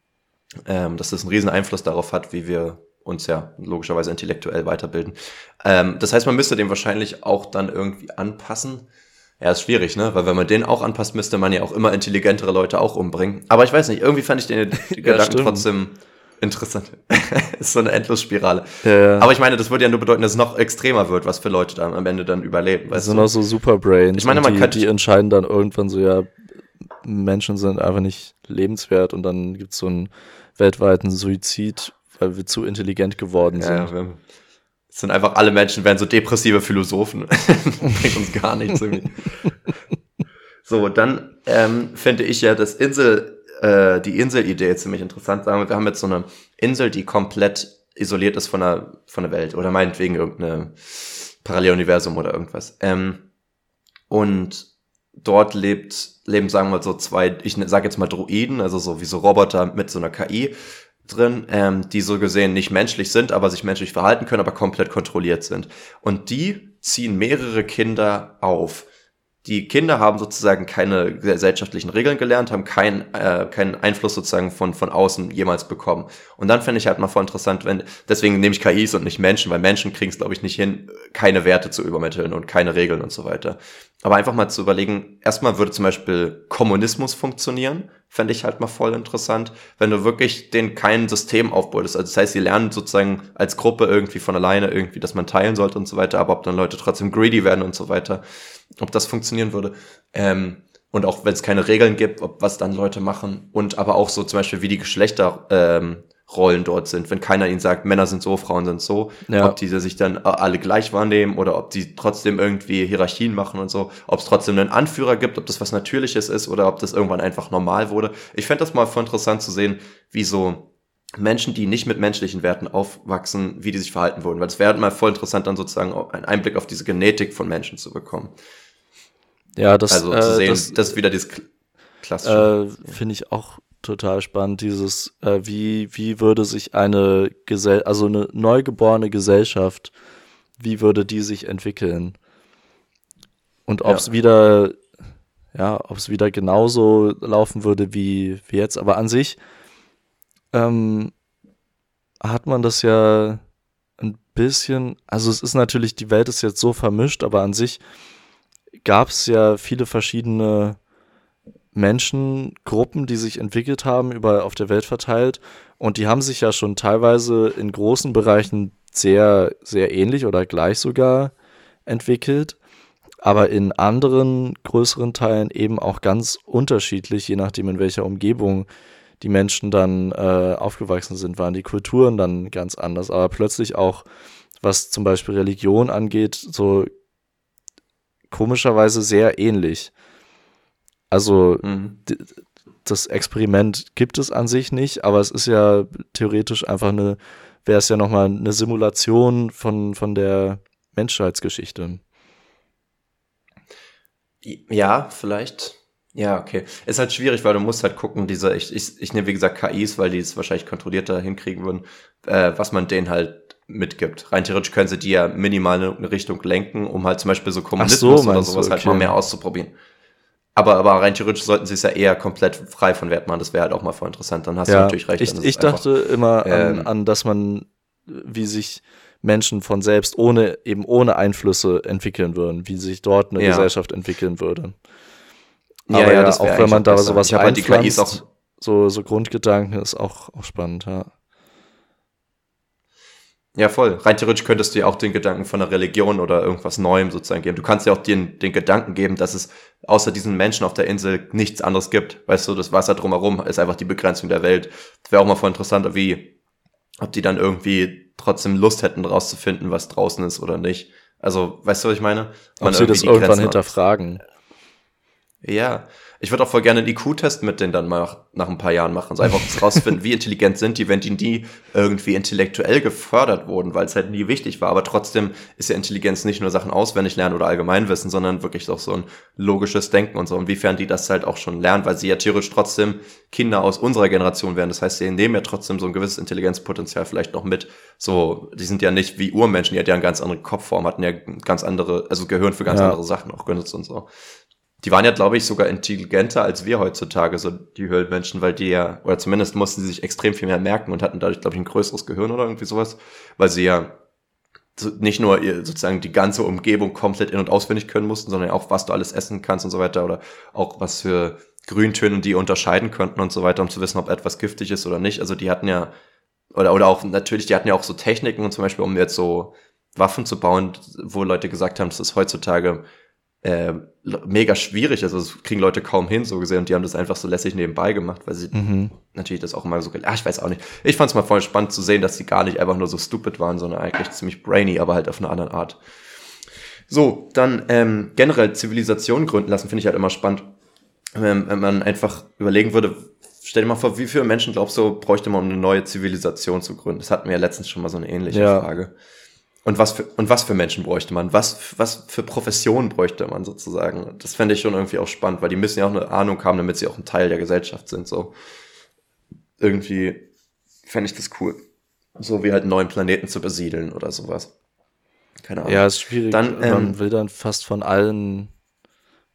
Ähm, dass das einen riesen Einfluss darauf hat, wie wir uns ja logischerweise intellektuell weiterbilden. Ähm, das heißt, man müsste den wahrscheinlich auch dann irgendwie anpassen. Ja, ist schwierig, ne? Weil wenn man den auch anpasst, müsste man ja auch immer intelligentere Leute auch umbringen. Aber ich weiß nicht, irgendwie fand ich den Gedanken
stimmt.
trotzdem interessant. ist so eine Endlosspirale.
Ja,
Aber ich meine, das würde ja nur bedeuten, dass es noch extremer wird, was für Leute dann am Ende dann überleben.
Das
Weißt
sind
du?
auch so Superbrains.
Ich meine, man
die,
könnte-
die entscheiden dann irgendwann so, ja, Menschen sind einfach nicht lebenswert und dann gibt's so einen weltweiten Suizid, weil wir zu intelligent geworden sind.
Ja, ja, wir, es sind einfach alle Menschen werden so depressive Philosophen. Bringt uns gar nichts irgendwie. so, dann ähm, finde ich ja das Insel, äh, die Inselidee ziemlich interessant. Sagen wir, wir haben jetzt so eine Insel, die komplett isoliert ist von der, von der Welt oder meinetwegen irgendeine Paralleluniversum oder irgendwas. Ähm, und dort lebt, leben, sagen wir mal so zwei, ich sage jetzt mal Droiden, also so wie so Roboter mit so einer KI drin, ähm, die so gesehen nicht menschlich sind, aber sich menschlich verhalten können, aber komplett kontrolliert sind. Und die ziehen mehrere Kinder auf. Die Kinder haben sozusagen keine gesellschaftlichen Regeln gelernt, haben keinen äh, keinen Einfluss sozusagen von von außen jemals bekommen. Und dann finde ich halt mal voll interessant, wenn deswegen nehme ich KIs und nicht Menschen, weil Menschen kriegen es glaube ich nicht hin, keine Werte zu übermitteln und keine Regeln und so weiter. Aber einfach mal zu überlegen, erstmal würde zum Beispiel Kommunismus funktionieren, fände ich halt mal voll interessant, wenn du wirklich den kein System aufbautest. Also das heißt, sie lernen sozusagen als Gruppe irgendwie von alleine irgendwie, dass man teilen sollte und so weiter, aber ob dann Leute trotzdem greedy werden und so weiter, ob das funktionieren würde. Ähm, und auch wenn es keine Regeln gibt, ob was dann Leute machen und aber auch so zum Beispiel, wie die Geschlechterrollen ähm, Rollen dort sind, wenn keiner ihnen sagt, Männer sind so, Frauen sind so,
Ja.
ob diese sich dann alle gleich wahrnehmen oder ob die trotzdem irgendwie Hierarchien machen und so, ob es trotzdem einen Anführer gibt, ob das was Natürliches ist oder ob das irgendwann einfach normal wurde. Ich fände das mal voll interessant zu sehen, wie so Menschen, die nicht mit menschlichen Werten aufwachsen, wie die sich verhalten würden. Weil es wäre halt mal voll interessant, dann sozusagen auch einen Einblick auf diese Genetik von Menschen zu bekommen.
Ja, das,
Also
äh,
zu sehen,
das,
das, ist wieder dieses Kl- klassische.
äh, finde ich auch total spannend, dieses, äh, wie, wie würde sich eine Gesell also eine neugeborene Gesellschaft, wie würde die sich entwickeln? Und ob es
Ja.
wieder, ja, ob es wieder genauso laufen würde wie, wie jetzt. Aber an sich ähm, hat man das ja ein bisschen, also es ist natürlich, die Welt ist jetzt so vermischt, aber an sich gab es ja viele verschiedene Menschengruppen, die sich entwickelt haben, überall auf der Welt verteilt. Und die haben sich ja schon teilweise in großen Bereichen sehr, sehr ähnlich oder gleich sogar entwickelt. Aber in anderen größeren Teilen eben auch ganz unterschiedlich, je nachdem, in welcher Umgebung die Menschen dann äh, aufgewachsen sind, waren die Kulturen dann ganz anders. Aber plötzlich auch, was zum Beispiel Religion angeht, so komischerweise sehr ähnlich. Also
Mhm.
das Experiment gibt es an sich nicht, aber es ist ja theoretisch einfach eine, wäre es ja nochmal eine Simulation von, von der Menschheitsgeschichte.
Ja, vielleicht. Ja, okay. Ist halt schwierig, weil du musst halt gucken, diese, ich, ich, ich nehme wie gesagt KIs, weil die es wahrscheinlich kontrollierter hinkriegen würden, äh, was man denen halt mitgibt. Rein theoretisch können sie die ja minimal in eine Richtung lenken, um halt zum Beispiel so Kommunismus oder
meinst du,
sowas halt
okay.
mal mehr auszuprobieren. Aber, aber rein theoretisch sollten sie es ja eher komplett frei von Wert machen. Das wäre halt auch mal voll interessant. Dann hast ja, du natürlich recht.
Ich, ich dachte immer an, ähm, an, dass man, wie sich Menschen von selbst ohne, eben ohne Einflüsse entwickeln würden, wie sich dort eine ja. Gesellschaft entwickeln würde. Aber ja, ja, ja auch wenn man da sowas halt einpflanzt, so, so Grundgedanken ist auch, auch spannend, ja.
Ja, voll. Rein theoretisch könntest du ja auch den Gedanken von einer Religion oder irgendwas Neuem sozusagen geben. Du kannst ja auch den, den Gedanken geben, dass es außer diesen Menschen auf der Insel nichts anderes gibt. Weißt du, das Wasser drumherum ist einfach die Begrenzung der Welt. Wäre auch mal voll interessant, wie, ob die dann irgendwie trotzdem Lust hätten, rauszufinden, was draußen ist oder nicht. Also, weißt du, was ich meine?
Man ob sie das irgendwann hinterfragen.
Ja, ich würde auch voll gerne einen IQ-Test mit denen dann mal nach ein paar Jahren machen. So einfach rausfinden, wie intelligent sind die, wenn die nie irgendwie intellektuell gefördert wurden, weil es halt nie wichtig war. Aber trotzdem ist ja Intelligenz nicht nur Sachen auswendig lernen oder Allgemeinwissen, sondern wirklich auch so ein logisches Denken und so. Inwiefern die das halt auch schon lernen, weil sie ja theoretisch trotzdem Kinder aus unserer Generation wären. Das heißt, sie nehmen ja trotzdem so ein gewisses Intelligenzpotenzial vielleicht noch mit. So, die sind ja nicht wie Urmenschen, die hatten ja eine ganz andere Kopfform, hatten ja ganz andere, also Gehirn für ganz ja. andere Sachen auch genutzt und so. Die waren ja, glaube ich, sogar intelligenter als wir heutzutage, so die Höhlenmenschen, weil die ja, oder zumindest mussten sie sich extrem viel mehr merken und hatten dadurch, glaube ich, ein größeres Gehirn oder irgendwie sowas, weil sie ja nicht nur sozusagen die ganze Umgebung komplett in- und auswendig können mussten, sondern auch, was du alles essen kannst und so weiter oder auch was für Grüntöne die unterscheiden könnten und so weiter, um zu wissen, ob etwas giftig ist oder nicht. Also die hatten ja, oder, oder auch natürlich, die hatten ja auch so Techniken und zum Beispiel, um jetzt so Waffen zu bauen, wo Leute gesagt haben, das ist heutzutage äh, mega schwierig ist. Also das kriegen Leute kaum hin, so gesehen. Und die haben das einfach so lässig nebenbei gemacht, weil sie mhm. natürlich das auch immer so, ah, ich weiß auch nicht. Ich fand es mal voll spannend zu sehen, dass sie gar nicht einfach nur so stupid waren, sondern eigentlich ziemlich brainy, aber halt auf eine andere Art. So, dann ähm, generell Zivilisation gründen lassen, finde ich halt immer spannend. Ähm, wenn man einfach überlegen würde, stell dir mal vor, wie viele Menschen glaubst du, bräuchte man, um eine neue Zivilisation zu gründen? Das hatten wir ja letztens schon mal so eine ähnliche ja. Frage. Und was für, und was für Menschen bräuchte man? Was, was für Professionen bräuchte man sozusagen? Das fände ich schon irgendwie auch spannend, weil die müssen ja auch eine Ahnung haben, damit sie auch ein Teil der Gesellschaft sind, so. Irgendwie fände ich das cool. So wie halt einen neuen Planeten zu besiedeln oder sowas.
Keine Ahnung. Ja, ist schwierig. Dann, ähm, man will dann fast von allen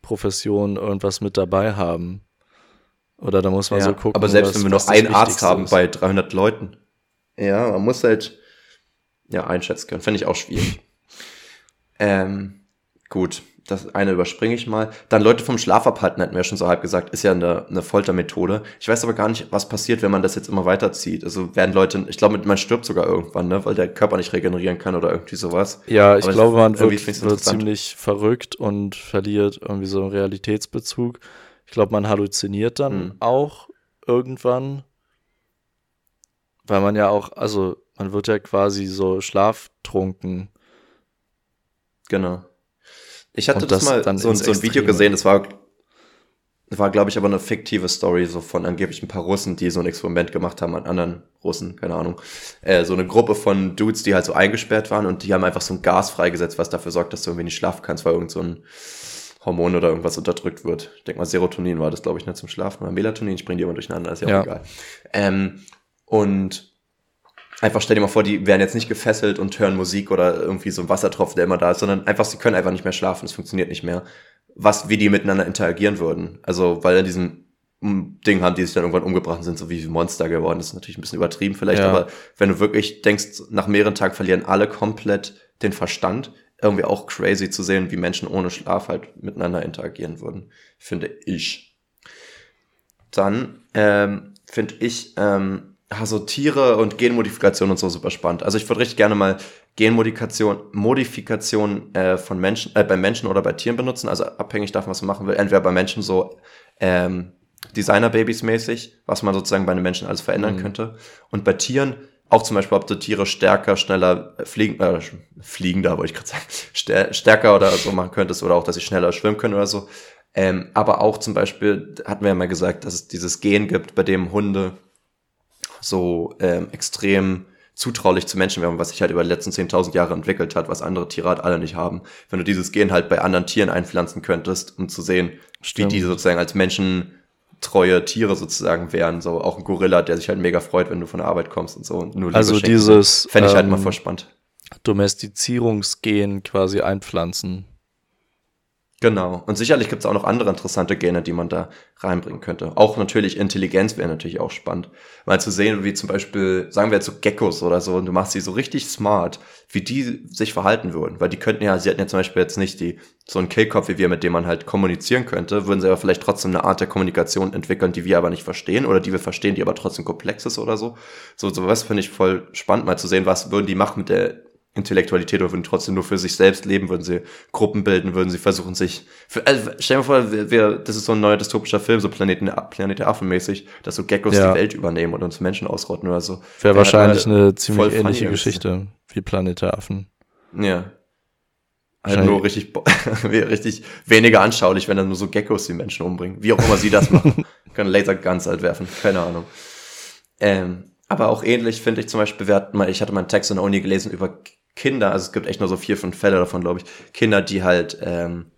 Professionen irgendwas mit dabei haben. Oder da muss man ja, so gucken.
Aber selbst was, wenn wir noch einen Arzt haben ist. bei 300 Leuten. Ja, man muss halt, ja, einschätzen können. Fände ich auch schwierig. ähm, gut, das eine überspringe ich mal. Dann Leute vom Schlaf abhalten, hätten wir ja schon so halb gesagt, ist ja eine, eine Foltermethode. Ich weiß aber gar nicht, was passiert, wenn man das jetzt immer weiterzieht. Also werden Leute, ich glaube, man stirbt sogar irgendwann, ne, weil der Körper nicht regenerieren kann oder irgendwie sowas.
Ja, ich aber glaube, man wird, wird ziemlich verrückt und verliert irgendwie so einen Realitätsbezug. Ich glaube, man halluziniert dann hm. auch irgendwann, weil man ja auch, also man wird ja quasi so schlaftrunken.
Genau. Ich hatte das, das, mal so, so ein Video gesehen, das war, war glaube ich, aber eine fiktive Story, so von angeblich ein paar Russen, die so ein Experiment gemacht haben an anderen Russen, keine Ahnung. Äh, so eine Gruppe von Dudes, die halt so eingesperrt waren und die haben einfach so ein Gas freigesetzt, was dafür sorgt, dass du irgendwie nicht schlafen kannst, weil irgend so ein Hormon oder irgendwas unterdrückt wird. Ich denke mal, Serotonin war das, glaube ich, nicht zum Schlafen. Oder Melatonin, ich bringe die immer durcheinander, ist ja, ja. auch egal. Ähm, und einfach stell dir mal vor, die werden jetzt nicht gefesselt und hören Musik oder irgendwie so ein Wassertropfen, der immer da ist, sondern einfach, sie können einfach nicht mehr schlafen, es funktioniert nicht mehr. Was, wie die miteinander interagieren würden. Also, weil in diesem Ding haben, die sich dann irgendwann umgebracht sind, so wie Monster geworden. Das ist natürlich ein bisschen übertrieben vielleicht, ja. aber wenn du wirklich denkst, nach mehreren Tagen verlieren alle komplett den Verstand, irgendwie auch crazy zu sehen, wie Menschen ohne Schlaf halt miteinander interagieren würden, finde ich. Dann ähm, finde ich ähm, also Tiere und Genmodifikation und so super spannend. Also ich würde richtig gerne mal Genmodifikation Modifikation äh, von Menschen, äh, bei Menschen oder bei Tieren benutzen, also abhängig davon, was man machen will. Entweder bei Menschen so ähm, Designer-Babys mäßig, was man sozusagen bei einem Menschen alles verändern mhm. könnte. Und bei Tieren auch zum Beispiel, ob du Tiere stärker, schneller fliegen, äh, fliegender, wollte ich gerade sagen, stärker oder so machen könntest oder auch, dass sie schneller schwimmen können oder so. Ähm, aber auch zum Beispiel, hatten wir ja mal gesagt, dass es dieses Gen gibt, bei dem Hunde so ähm, extrem zutraulich zu Menschen werden, was sich halt über die letzten 10.000 Jahre entwickelt hat, was andere Tiere halt alle nicht haben. Wenn du dieses Gen halt bei anderen Tieren einpflanzen könntest, um zu sehen, Stimmt. wie die sozusagen als Menschen treue Tiere sozusagen wären, so auch ein Gorilla, der sich halt mega freut, wenn du von der Arbeit kommst und so. Und
nur also dieses
fände ich halt mal ähm, voll spannend.
Domestizierungsgen quasi einpflanzen.
Genau. Und sicherlich gibt es auch noch andere interessante Gene, die man da reinbringen könnte. Auch natürlich Intelligenz wäre natürlich auch spannend. Mal zu sehen, wie zum Beispiel, sagen wir jetzt so Geckos oder so, und du machst sie so richtig smart, wie die sich verhalten würden. Weil die könnten ja, sie hätten ja zum Beispiel jetzt nicht die, so einen Killkopf wie wir, mit dem man halt kommunizieren könnte, würden sie aber vielleicht trotzdem eine Art der Kommunikation entwickeln, die wir aber nicht verstehen oder die wir verstehen, die aber trotzdem komplex ist oder so. So, so was finde ich voll spannend, mal zu sehen, was würden die machen mit der Intellektualität oder würden trotzdem nur für sich selbst leben, würden sie Gruppen bilden, würden sie versuchen sich, für, also stell dir vor, wir, wir, das ist so ein neuer dystopischer Film, so Planeten, Planet der Affen mäßig, dass so Geckos ja. die Welt übernehmen und uns Menschen ausrotten oder so.
Wäre wahrscheinlich eine ziemlich ähnliche Geschichte wie Planet der Affen.
Ja. Halt nur richtig, richtig weniger anschaulich, wenn dann nur so Geckos die Menschen umbringen. Wie auch immer sie das machen. Können Laserguns halt werfen, keine Ahnung. Ähm, aber auch ähnlich finde ich zum Beispiel, wir hatten mal, ich hatte mal einen Text in der Uni gelesen über Kinder, also es gibt echt nur so vier, fünf Fälle davon, glaube ich, Kinder, die halt ähm,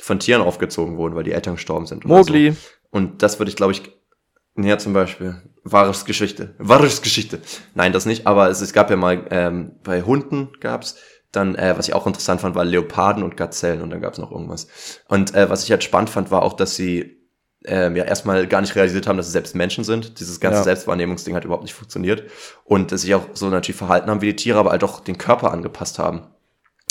von Tieren aufgezogen wurden, weil die Eltern gestorben sind.
Mogli.
So. Und das würde ich, glaube ich, ja, zum Beispiel. Wahres Geschichte. Wahres Geschichte. Nein, das nicht, aber es, es gab ja mal, ähm, bei Hunden gab's dann, äh, was ich auch interessant fand, war Leoparden und Gazellen und dann gab's noch irgendwas. Und äh, was ich halt spannend fand, war auch, dass sie ähm, ja erstmal gar nicht realisiert haben, dass sie selbst Menschen sind. Dieses ganze ja. Selbstwahrnehmungsding hat überhaupt nicht funktioniert. Und dass sich auch so natürlich verhalten haben wie die Tiere, aber halt auch den Körper angepasst haben.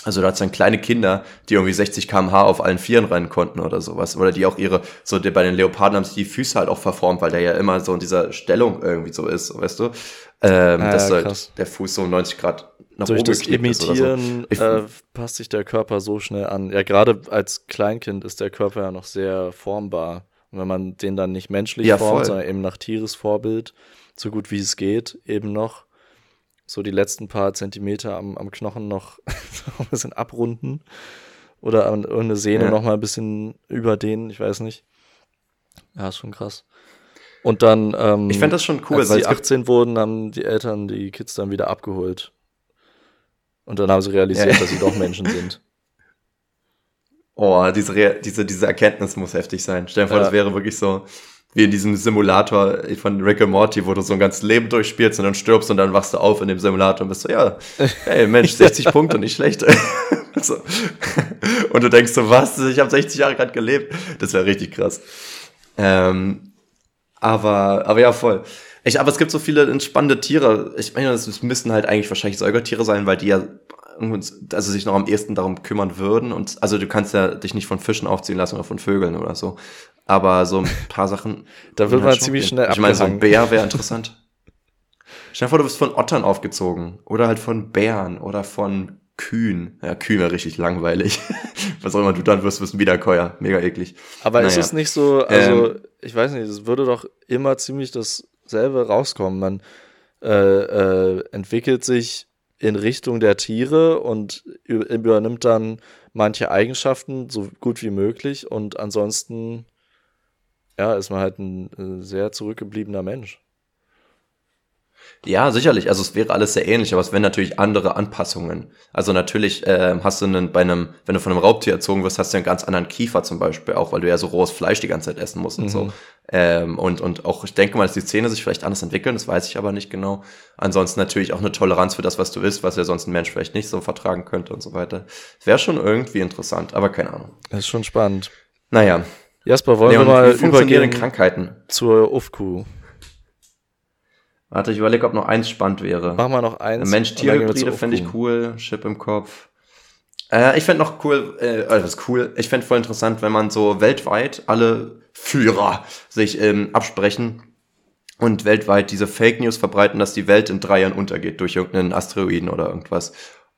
Also da hat es dann kleine Kinder, die irgendwie 60 kmh auf allen Vieren rennen konnten oder sowas. Oder die auch ihre, so die, bei den Leoparden haben sich die Füße halt auch verformt, weil der ja immer so in dieser Stellung irgendwie so ist, weißt du? Ähm, ja, dass halt der Fuß so 90 Grad
nach Durch oben das Imitieren so. äh, passt sich der Körper so schnell an. Ja, gerade als Kleinkind ist der Körper ja noch sehr formbar. Und wenn man den dann nicht menschlich ja, formt, voll. sondern eben nach Tieresvorbild, so gut wie es geht, eben noch so die letzten paar Zentimeter am, am Knochen noch ein bisschen abrunden oder an irgendeine Sehne ja. noch mal ein bisschen überdehnen, ich weiß nicht. Ja, ist schon krass. Und dann, ähm,
ich fände das schon cool,
als sie 18 wurden, haben die Eltern die Kids dann wieder abgeholt. Und dann haben sie realisiert, ja. dass sie doch Menschen sind.
Oh, diese, Re diese, diese Erkenntnis muss heftig sein. Stell dir vor, ja. das wäre wirklich so wie in diesem Simulator von Rick and Morty, wo du so ein ganzes Leben durchspielst und dann stirbst und dann wachst du auf in dem Simulator und bist so, ja, hey Mensch, 60 Punkte, nicht schlecht. so. Und du denkst so, was? Ich habe 60 Jahre gerade gelebt. Das wäre richtig krass. Ähm, aber, aber ja, voll. Ich, aber es gibt so viele entspannende Tiere. Ich meine, es müssten halt eigentlich wahrscheinlich Säugertiere sein, weil die ja also sich noch am ehesten darum kümmern würden. Und also du kannst ja dich nicht von Fischen aufziehen lassen oder von Vögeln oder so. Aber so ein paar Sachen.
da wird man halt ziemlich schnell
Ich meine, so ein Bär wäre interessant. Stell dir vor, du bist von Ottern aufgezogen. Oder halt von Bären oder von Kühen. Ja, Kühen wäre richtig langweilig. Was auch immer du dann wirst, wirst ein Wiederkäuer. Mega eklig.
Aber naja. ist es nicht so, also ähm, ich weiß nicht, es würde doch immer ziemlich dasselbe rauskommen. Man äh, äh, entwickelt sich in Richtung der Tiere und übernimmt dann manche Eigenschaften so gut wie möglich und ansonsten ja, ist man halt ein sehr zurückgebliebener Mensch.
Ja, sicherlich. Also es wäre alles sehr ähnlich, aber es wären natürlich andere Anpassungen. Also natürlich äh, hast du einen, bei einem, wenn du von einem Raubtier erzogen wirst, hast du einen ganz anderen Kiefer zum Beispiel, auch weil du ja so rohes Fleisch die ganze Zeit essen musst mhm. und so. Mhm. Ähm, und, und auch, ich denke mal, dass die Zähne sich vielleicht anders entwickeln, das weiß ich aber nicht genau. Ansonsten natürlich auch eine Toleranz für das, was du isst, was ja sonst ein Mensch vielleicht nicht so vertragen könnte und so weiter. Wäre schon irgendwie interessant, aber keine Ahnung.
Das ist schon spannend.
Naja.
Jasper, wollen Leon, wir mal
übergehen Krankheiten
zur UFQ?
Warte, ich überlege, ob noch eins spannend wäre.
Machen wir noch eins.
Mensch-Tier-Hybride fände ich cool. Chip im Kopf. Äh, ich fände noch cool, äh, also das ist cool, ich fände voll interessant, wenn man so weltweit alle Führer sich ähm, absprechen und weltweit diese Fake News verbreiten, dass die Welt in drei Jahren untergeht durch irgendeinen Asteroiden oder irgendwas.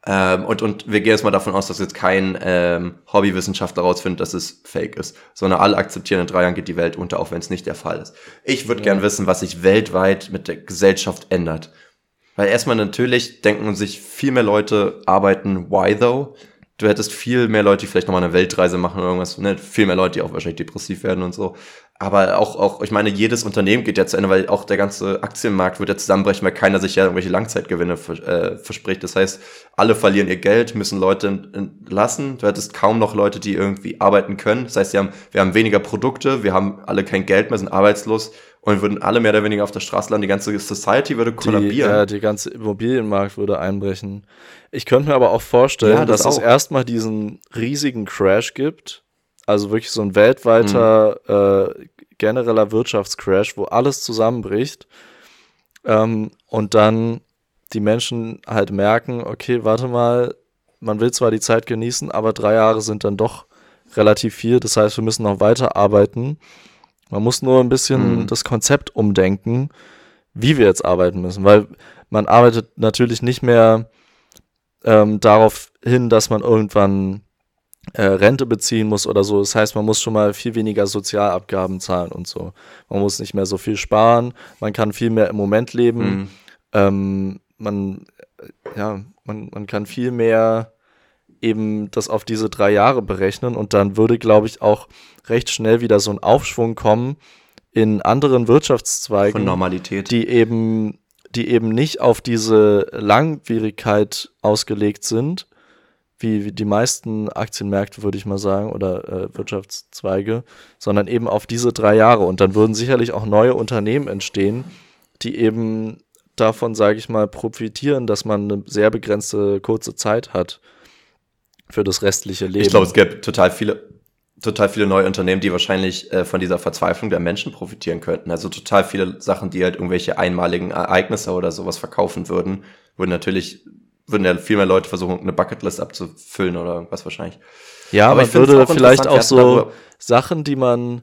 Ähm, und, und wir gehen jetzt mal davon aus, dass jetzt kein ähm, Hobbywissenschaftler rausfindet, dass es fake ist, sondern alle akzeptieren, in drei Jahren geht die Welt unter, auch wenn es nicht der Fall ist. Ich würde ja. gern wissen, was sich weltweit mit der Gesellschaft ändert. Weil erstmal natürlich denken sich viel mehr Leute arbeiten, why though? Du hättest viel mehr Leute, die vielleicht nochmal eine Weltreise machen oder irgendwas, ne? viel mehr Leute, die auch wahrscheinlich depressiv werden und so aber auch, auch, ich meine, jedes Unternehmen geht ja zu Ende, weil auch der ganze Aktienmarkt wird ja zusammenbrechen, weil keiner sich ja irgendwelche Langzeitgewinne äh, verspricht. Das heißt, alle verlieren ihr Geld, müssen Leute entlassen. Du hättest kaum noch Leute, die irgendwie arbeiten können. Das heißt, wir haben, wir haben weniger Produkte, wir haben alle kein Geld mehr, sind arbeitslos und würden alle mehr oder weniger auf der Straße landen. Die ganze Society würde kollabieren.
Ja, die ganze Immobilienmarkt würde einbrechen. Ich könnte mir aber auch vorstellen, ja, das dass auch. es erstmal diesen riesigen Crash gibt also wirklich so ein weltweiter mhm. äh, genereller Wirtschaftscrash, wo alles zusammenbricht ähm, und dann die Menschen halt merken, okay, warte mal, man will zwar die Zeit genießen, aber drei Jahre sind dann doch relativ viel. Das heißt, wir müssen noch weiter arbeiten. Man muss nur ein bisschen mhm. das Konzept umdenken, wie wir jetzt arbeiten müssen, weil man arbeitet natürlich nicht mehr ähm, darauf hin, dass man irgendwann äh, Rente beziehen muss oder so. Das heißt, man muss schon mal viel weniger Sozialabgaben zahlen und so. Man muss nicht mehr so viel sparen, man kann viel mehr im Moment leben. Mhm. Ähm, man, äh, ja, man, man kann viel mehr eben das auf diese drei Jahre berechnen und dann würde, glaube ich, auch recht schnell wieder so ein Aufschwung kommen in anderen Wirtschaftszweigen,
Von Normalität.
die eben, die eben nicht auf diese Langwierigkeit ausgelegt sind, wie, wie die meisten Aktienmärkte, würde ich mal sagen, oder äh, Wirtschaftszweige, sondern eben auf diese drei Jahre. Und dann würden sicherlich auch neue Unternehmen entstehen, die eben davon, sage ich mal, profitieren, dass man eine sehr begrenzte kurze Zeit hat für das restliche Leben.
Ich glaube, es gibt total viele, total viele neue Unternehmen, die wahrscheinlich äh, von dieser Verzweiflung der Menschen profitieren könnten. Also total viele Sachen, die halt irgendwelche einmaligen Ereignisse oder sowas verkaufen würden, würden natürlich würden ja viel mehr Leute versuchen, eine Bucketlist abzufüllen oder irgendwas wahrscheinlich.
Ja, aber man würde vielleicht auch so Sachen, die man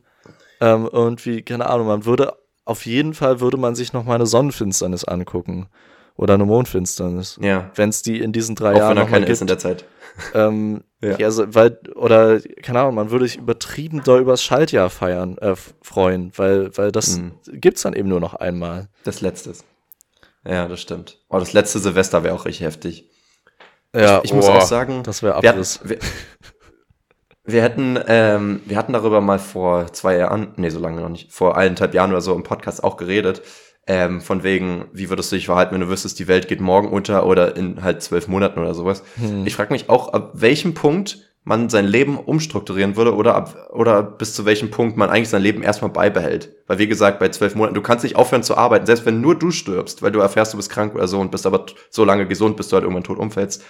ähm, irgendwie, keine Ahnung, man würde auf jeden Fall würde man sich noch mal eine Sonnenfinsternis angucken oder eine Mondfinsternis.
Ja.
Wenn es die in diesen drei
auch
Jahren
wenn noch keine gibt. ist in der Zeit.
Ähm, ja. ja also, weil, oder, keine Ahnung, man würde sich übertrieben doll übers Schaltjahr feiern, äh, freuen, weil, weil das mhm. gibt's dann eben nur noch einmal.
Das letzte. Ja, das stimmt. Oh, das letzte Silvester wäre auch richtig heftig.
Ja,
ich, ich oh, muss auch sagen,
das wäre Abriss.
Wir, wir, wir, hätten, ähm, wir hatten darüber mal vor zwei Jahren, nee, so lange noch nicht, vor eineinhalb Jahren oder so im Podcast auch geredet, ähm, von wegen, wie würdest du dich verhalten, wenn du wüsstest, die Welt geht morgen unter oder in halt zwölf Monaten oder sowas. Hm. Ich frage mich auch, ab welchem Punkt man sein Leben umstrukturieren würde oder ab, oder bis zu welchem Punkt man eigentlich sein Leben erstmal beibehält. Weil wie gesagt, bei zwölf Monaten, du kannst nicht aufhören zu arbeiten, selbst wenn nur du stirbst, weil du erfährst, du bist krank oder so und bist aber so lange gesund, bis du halt irgendwann tot umfällst.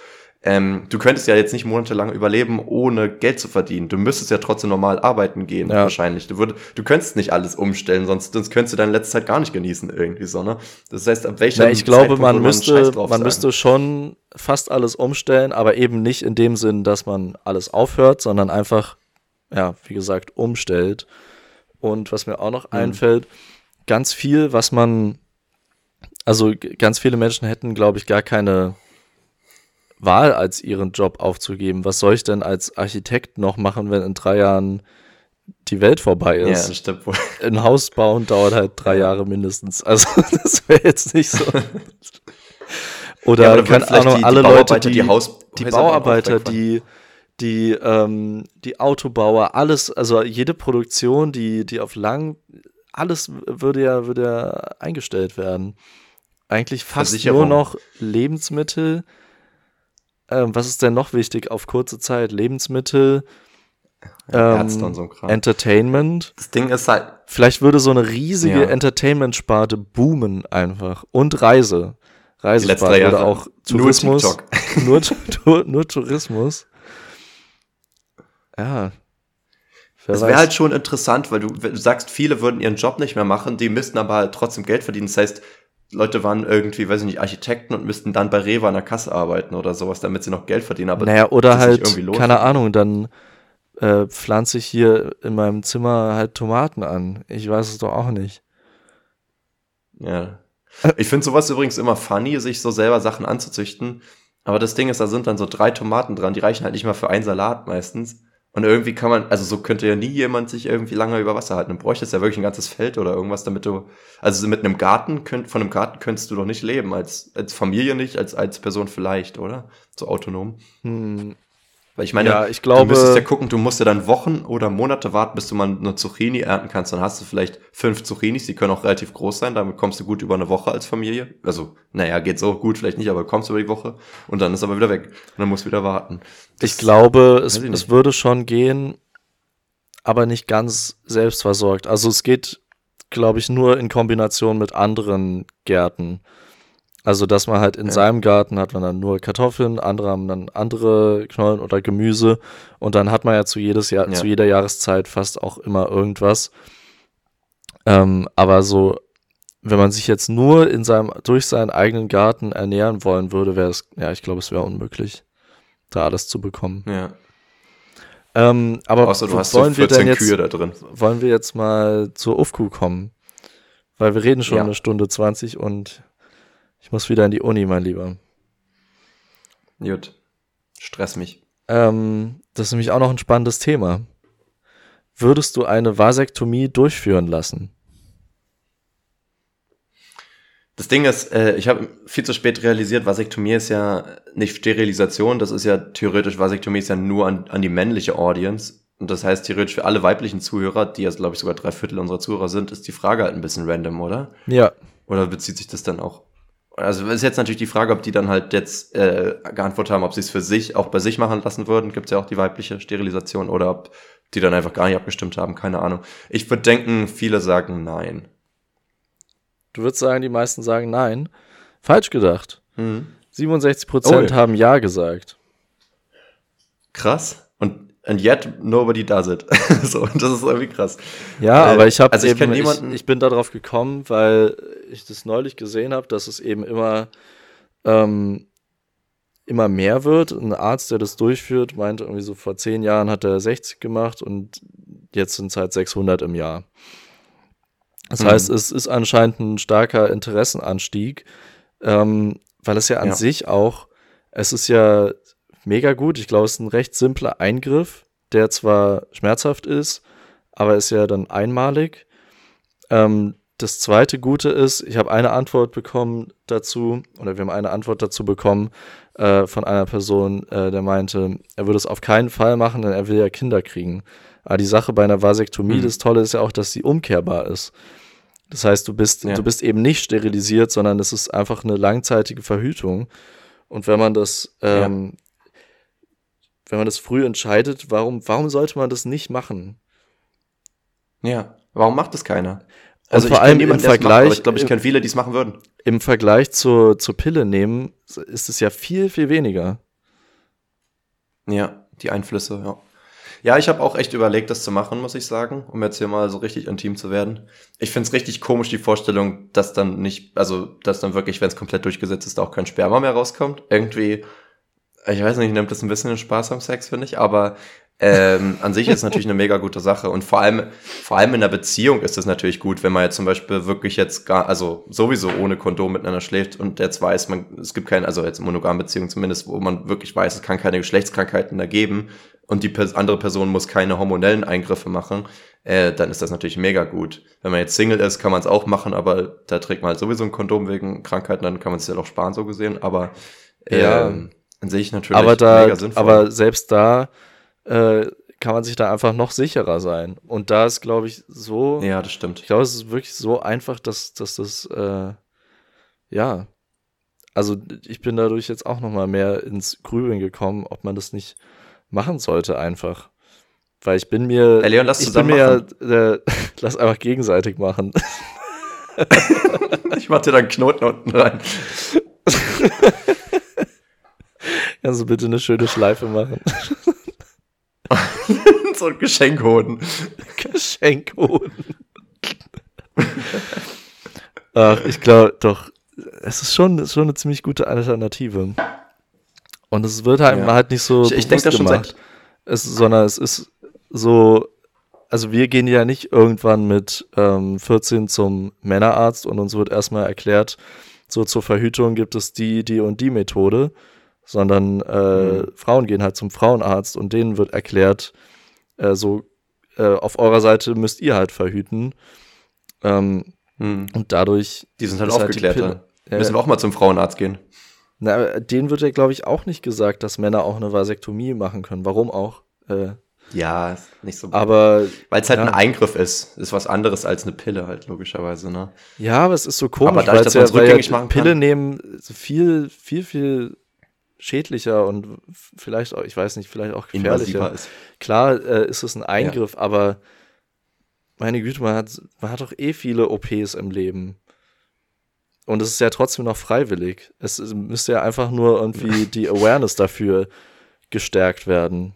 Ähm, du könntest ja jetzt nicht monatelang überleben, ohne Geld zu verdienen. Du müsstest ja trotzdem normal arbeiten gehen, ja. wahrscheinlich. Du, würd, du könntest nicht alles umstellen, sonst, sonst könntest du deine letzte Zeit gar nicht genießen, irgendwie so, ne? Das heißt, ab welcher
ja, Ich glaube, man müsste, man müsste schon fast alles umstellen, aber eben nicht in dem Sinn, dass man alles aufhört, sondern einfach, ja, wie gesagt, umstellt. Und was mir auch noch mhm. einfällt, ganz viel, was man, also ganz viele Menschen hätten, glaube ich, gar keine Wahl, als ihren Job aufzugeben. Was soll ich denn als Architekt noch machen, wenn in drei Jahren die Welt vorbei ist?
Ja, das stimmt wohl.
Ein Haus bauen dauert halt drei Jahre mindestens. Also das wäre jetzt nicht so. Oder ja, keine Ahnung, die, alle die Leute, die, die, Haus die Bauarbeiter, die die ähm, die Autobauer, alles, also jede Produktion, die die auf lang, alles würde ja würde ja eingestellt werden. Eigentlich fast nur noch Lebensmittel, ähm, was ist denn noch wichtig auf kurze Zeit? Lebensmittel, ähm, so Entertainment.
Das Ding ist halt.
Vielleicht würde so eine riesige ja. Entertainment-Sparte boomen einfach. Und Reise. Reisesparte oder auch Tourismus. Nur, nur, nur Tourismus. Ja.
Es wäre halt schon interessant, weil du, du sagst, viele würden ihren Job nicht mehr machen, die müssten aber halt trotzdem Geld verdienen. Das heißt, Leute waren irgendwie, weiß ich nicht, Architekten und müssten dann bei Rewe an der Kasse arbeiten oder sowas, damit sie noch Geld verdienen. Aber
naja, oder halt, keine Ahnung, dann äh, pflanze ich hier in meinem Zimmer halt Tomaten an. Ich weiß es doch auch nicht.
Ja. Ich finde sowas übrigens immer funny, sich so selber Sachen anzuzüchten. Aber das Ding ist, da sind dann so drei Tomaten dran, die reichen halt nicht mal für einen Salat meistens. Und irgendwie kann man, also so könnte ja nie jemand sich irgendwie lange über Wasser halten. Du bräuchtest ja wirklich ein ganzes Feld oder irgendwas, damit du, also mit einem Garten, könnt, von einem Garten könntest du doch nicht leben, als, als Familie nicht, als, als Person vielleicht, oder? So autonom.
Hm,
weil ich meine,
ja, ich glaube,
du müsstest ja gucken, du musst ja dann Wochen oder Monate warten, bis du mal eine Zucchini ernten kannst. Dann hast du vielleicht fünf Zucchinis, die können auch relativ groß sein. Damit kommst du gut über eine Woche als Familie. Also, naja, geht so gut, vielleicht nicht, aber kommst über die Woche. Und dann ist aber wieder weg. Und dann musst du wieder warten.
Das, ich glaube, es, es würde schon gehen, aber nicht ganz selbstversorgt. Also es geht, glaube ich, nur in Kombination mit anderen Gärten. Also, dass man halt in ja. seinem Garten hat man dann nur Kartoffeln, andere haben dann andere Knollen oder Gemüse und dann hat man ja zu jedes Jahr, ja. zu jeder Jahreszeit fast auch immer irgendwas. Ähm, aber so, wenn man sich jetzt nur in seinem, durch seinen eigenen Garten ernähren wollen würde, wäre es, ja, ich glaube, es wäre unmöglich, da alles zu bekommen.
Ja.
Ähm, aber
Außer du hast wollen so 14 wir denn jetzt,
Kühe da drin. Wollen wir jetzt mal zur UFQ kommen? Weil wir reden schon ja. eine Stunde 20 und ich muss wieder in die Uni, mein Lieber.
Gut. Stress mich.
Ähm, das ist nämlich auch noch ein spannendes Thema. Würdest du eine Vasektomie durchführen lassen?
Das Ding ist, äh, ich habe viel zu spät realisiert, Vasektomie ist ja nicht Sterilisation, das ist ja theoretisch, Vasektomie ist ja nur an, an die männliche Audience. Und das heißt, theoretisch für alle weiblichen Zuhörer, die jetzt, glaube ich, sogar drei Viertel unserer Zuhörer sind, ist die Frage halt ein bisschen random, oder?
Ja.
Oder bezieht sich das dann auch also ist jetzt natürlich die Frage, ob die dann halt jetzt äh, geantwortet haben, ob sie es für sich auch bei sich machen lassen würden. Gibt es ja auch die weibliche Sterilisation oder ob die dann einfach gar nicht abgestimmt haben, keine Ahnung. Ich würde denken, viele sagen nein.
Du würdest sagen, die meisten sagen nein. Falsch gedacht. Mhm. 67 Prozent oh, haben ja gesagt.
Krass. Und and yet nobody does it. so, das ist irgendwie krass.
Ja, äh, aber ich habe also ich, eben, ich, ich bin darauf gekommen, weil ich das neulich gesehen habe, dass es eben immer ähm, immer mehr wird. Ein Arzt, der das durchführt, meinte irgendwie so vor zehn Jahren hat er 60 gemacht und jetzt sind es halt 600 im Jahr. Das mhm. heißt, es ist anscheinend ein starker Interessenanstieg, ähm, weil es ja an ja. sich auch, es ist ja mega gut. Ich glaube, es ist ein recht simpler Eingriff, der zwar schmerzhaft ist, aber ist ja dann einmalig. Ähm, das zweite Gute ist, ich habe eine Antwort bekommen dazu, oder wir haben eine Antwort dazu bekommen äh, von einer Person, äh, der meinte, er würde es auf keinen Fall machen, denn er will ja Kinder kriegen. Aber die Sache bei einer Vasektomie, mhm. das Tolle ist ja auch, dass sie umkehrbar ist. Das heißt, du bist, ja. du bist eben nicht sterilisiert, sondern es ist einfach eine langzeitige Verhütung. Und wenn man das ähm, ja wenn man das früh entscheidet, warum, warum sollte man das nicht machen?
Ja, warum macht das keiner?
Also vor allem im Vergleich, macht,
ich glaube, ich kenne viele, die es machen würden.
Im Vergleich zur, zur Pille nehmen, ist es ja viel, viel weniger.
Ja, die Einflüsse, ja. Ja, ich habe auch echt überlegt, das zu machen, muss ich sagen, um jetzt hier mal so richtig intim zu werden. Ich find's richtig komisch, die Vorstellung, dass dann nicht, also dass dann wirklich, wenn es komplett durchgesetzt ist, auch kein Sperma mehr rauskommt. Irgendwie ich weiß nicht, nimmt das ein bisschen Spaß am Sex, finde ich, aber ähm, an sich ist es natürlich eine mega gute Sache und vor allem, vor allem in der Beziehung ist es natürlich gut, wenn man jetzt zum Beispiel wirklich jetzt gar, also sowieso ohne Kondom miteinander schläft und jetzt weiß, man, es gibt keine, also jetzt monogame Beziehung zumindest, wo man wirklich weiß, es kann keine Geschlechtskrankheiten da geben und die andere Person muss keine hormonellen Eingriffe machen, äh, dann ist das natürlich mega gut. Wenn man jetzt Single ist, kann man es auch machen, aber da trägt man halt sowieso ein Kondom wegen Krankheiten, dann kann man es ja doch sparen, so gesehen, aber
ja. Ähm, an sich natürlich aber da, mega sinnvoll. Aber selbst da äh, kann man sich da einfach noch sicherer sein. Und da ist, glaube ich, so.
Ja, das stimmt.
Ich glaube, es ist wirklich so einfach, dass, dass das, äh, ja. Also ich bin dadurch jetzt auch noch mal mehr ins Grübeln gekommen, ob man das nicht machen sollte einfach. Weil ich bin mir,
hey Leon, lass
ich bin mir, äh, lass einfach gegenseitig machen.
ich mach dir da einen Knoten unten rein.
Kannst du bitte eine schöne Schleife machen?
so ein Geschenkhoden.
Geschenkhoden. Ach, ich glaube doch, es ist schon, ist schon eine ziemlich gute Alternative. Und es wird halt, ja. halt nicht so
ich, ich denke das schon seit
es, sondern es ist so, also wir gehen ja nicht irgendwann mit ähm, 14 zum Männerarzt und uns wird erstmal erklärt, so zur Verhütung gibt es die, die und die Methode, sondern äh, mhm. Frauen gehen halt zum Frauenarzt und denen wird erklärt, äh, so äh, auf eurer Seite müsst ihr halt verhüten. Ähm, mhm. Und dadurch.
Die sind halt aufgeklärt. Halt Müssen wir auch mal zum Frauenarzt gehen.
Na, denen wird ja, glaube ich, auch nicht gesagt, dass Männer auch eine Vasektomie machen können. Warum auch? Äh,
ja, nicht so.
Aber
weil es halt ja. ein Eingriff ist, ist was anderes als eine Pille halt logischerweise, ne?
Ja, aber es ist so komisch, weil es ja, weil ja Pille nehmen viel, viel, viel schädlicher und vielleicht auch, ich weiß nicht, vielleicht auch gefährlicher. Ist. Klar äh, ist es ein Eingriff, ja. aber meine Güte, man hat, man hat doch eh viele OPs im Leben. Und es ist ja trotzdem noch freiwillig. Es müsste ja einfach nur irgendwie die Awareness dafür gestärkt werden.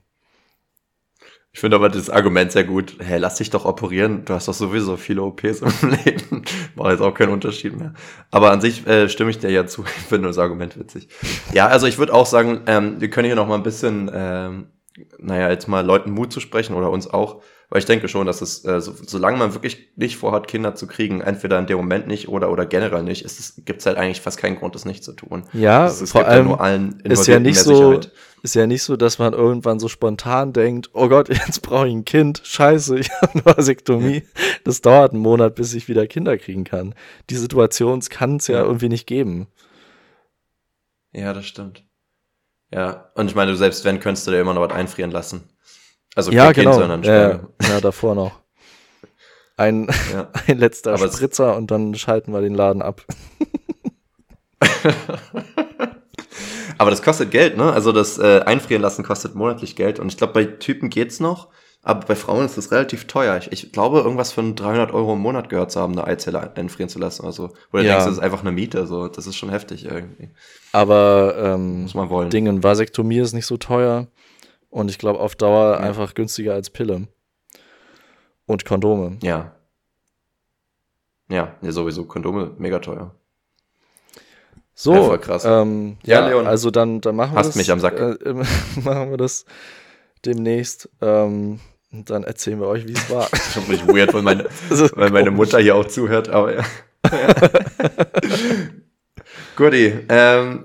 Ich finde aber das Argument sehr gut. Hey, lass dich doch operieren. Du hast doch sowieso viele OPs im Leben. Macht jetzt auch keinen Unterschied mehr. Aber an sich äh, stimme ich dir ja zu. Ich finde das Argument witzig. Ja, also ich würde auch sagen, ähm, wir können hier noch mal ein bisschen, ähm, naja, jetzt mal Leuten Mut zu sprechen oder uns auch. Weil ich denke schon, dass es, äh, so, solange man wirklich nicht vorhat, Kinder zu kriegen, entweder in dem Moment nicht oder, oder generell nicht, es, gibt es halt eigentlich fast keinen Grund, das nicht zu tun.
Ja, es, es vor allem ja allen ist ja nicht so, ist ja nicht so, dass man irgendwann so spontan denkt, oh Gott, jetzt brauche ich ein Kind, scheiße, ich habe eine Vasektomie. Das dauert einen Monat, bis ich wieder Kinder kriegen kann. Die Situation kann es ja, ja irgendwie nicht geben.
Ja, das stimmt. Ja, und ich meine, selbst wenn, könntest du dir immer noch was einfrieren lassen.
Also ja, genau. Kind, sondern ja, ja, davor noch. Ein, ja. ein letzter Aber Spritzer und dann schalten wir den Laden ab.
Aber das kostet Geld, ne? Also das äh, Einfrieren lassen kostet monatlich Geld. Und ich glaube, bei Typen geht's noch. Aber bei Frauen ist das relativ teuer. Ich, ich glaube, irgendwas von 300 Euro im Monat gehört zu haben, eine Eizelle einfrieren zu lassen. Also, oder ja. denkst, das ist einfach eine Miete. So, das ist schon heftig irgendwie.
Aber ähm, muss man wollen. Dingen Vasektomie ist nicht so teuer. Und ich glaube, auf Dauer ja. einfach günstiger als Pille. Und Kondome.
Ja. Ja, ja sowieso. Kondome mega teuer.
So, ja, krass. Ähm, ja, ja, Leon. Also dann, dann machen wir
das. mich am Sack.
Äh, machen wir das demnächst. Ähm, und dann erzählen wir euch, wie es war.
Schon richtig weird, weil meine, weil meine Mutter hier auch zuhört, aber ja. Guti. Ähm,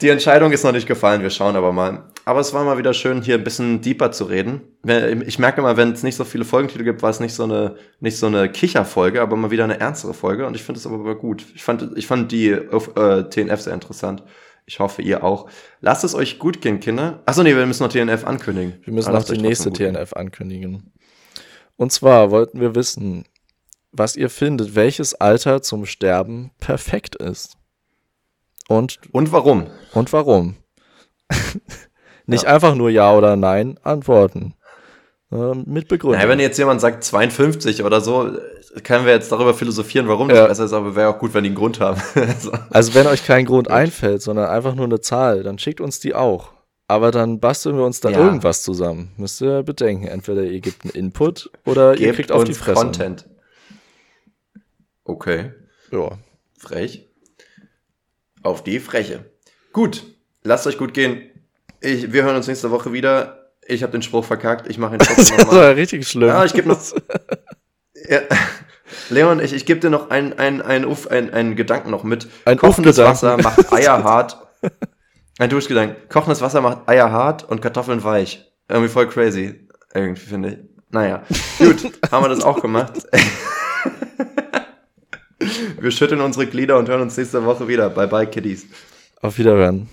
die Entscheidung ist noch nicht gefallen, wir schauen aber mal. Aber es war mal wieder schön, hier ein bisschen deeper zu reden. Ich merke immer, wenn es nicht so viele Folgentitel gibt, war es nicht so eine, nicht so eine Kicherfolge, aber mal wieder eine ernstere Folge. Und ich finde es aber gut. Ich fand, ich fand die äh, TNF sehr interessant. Ich hoffe, ihr auch. Lasst es euch gut gehen, Kinder. Achso, nee, wir müssen noch TNF ankündigen.
Wir müssen noch die nächste TNF ankündigen. Und zwar wollten wir wissen, was ihr findet, welches Alter zum Sterben perfekt ist. Und,
und warum?
Und warum? Nicht ja. einfach nur Ja oder Nein antworten. Äh, mit Begründung.
Naja, wenn jetzt jemand sagt 52 oder so, können wir jetzt darüber philosophieren, warum das ja. besser ist, aber wäre auch gut, wenn die einen Grund haben.
also wenn euch kein Grund einfällt, sondern einfach nur eine Zahl, dann schickt uns die auch. Aber dann basteln wir uns dann ja. irgendwas zusammen. Müsst ihr bedenken. Entweder ihr gebt einen Input oder Gebt ihr kriegt auf die Fresse.
Content. Okay. Ja. Frech. Auf die Freche. Gut, lasst euch gut gehen. Ich, wir hören uns nächste Woche wieder. Ich habe den Spruch verkackt. Ich mache ihn
trotzdem nochmal. Das war richtig schlimm.
Ja, ich gebe noch. ja. Leon, ich, ich gebe dir noch einen ein, ein, ein, ein Gedanken noch mit.
Ein
Kochendes Wasser macht Eier hart. Ein Duschgedanken. Kochendes Wasser macht Eier hart und Kartoffeln weich. Irgendwie voll crazy. Irgendwie finde ich. Naja. Gut, haben wir das auch gemacht. Wir schütteln unsere Glieder und hören uns nächste Woche wieder. Bye bye, Kiddies.
Auf Wiederhören.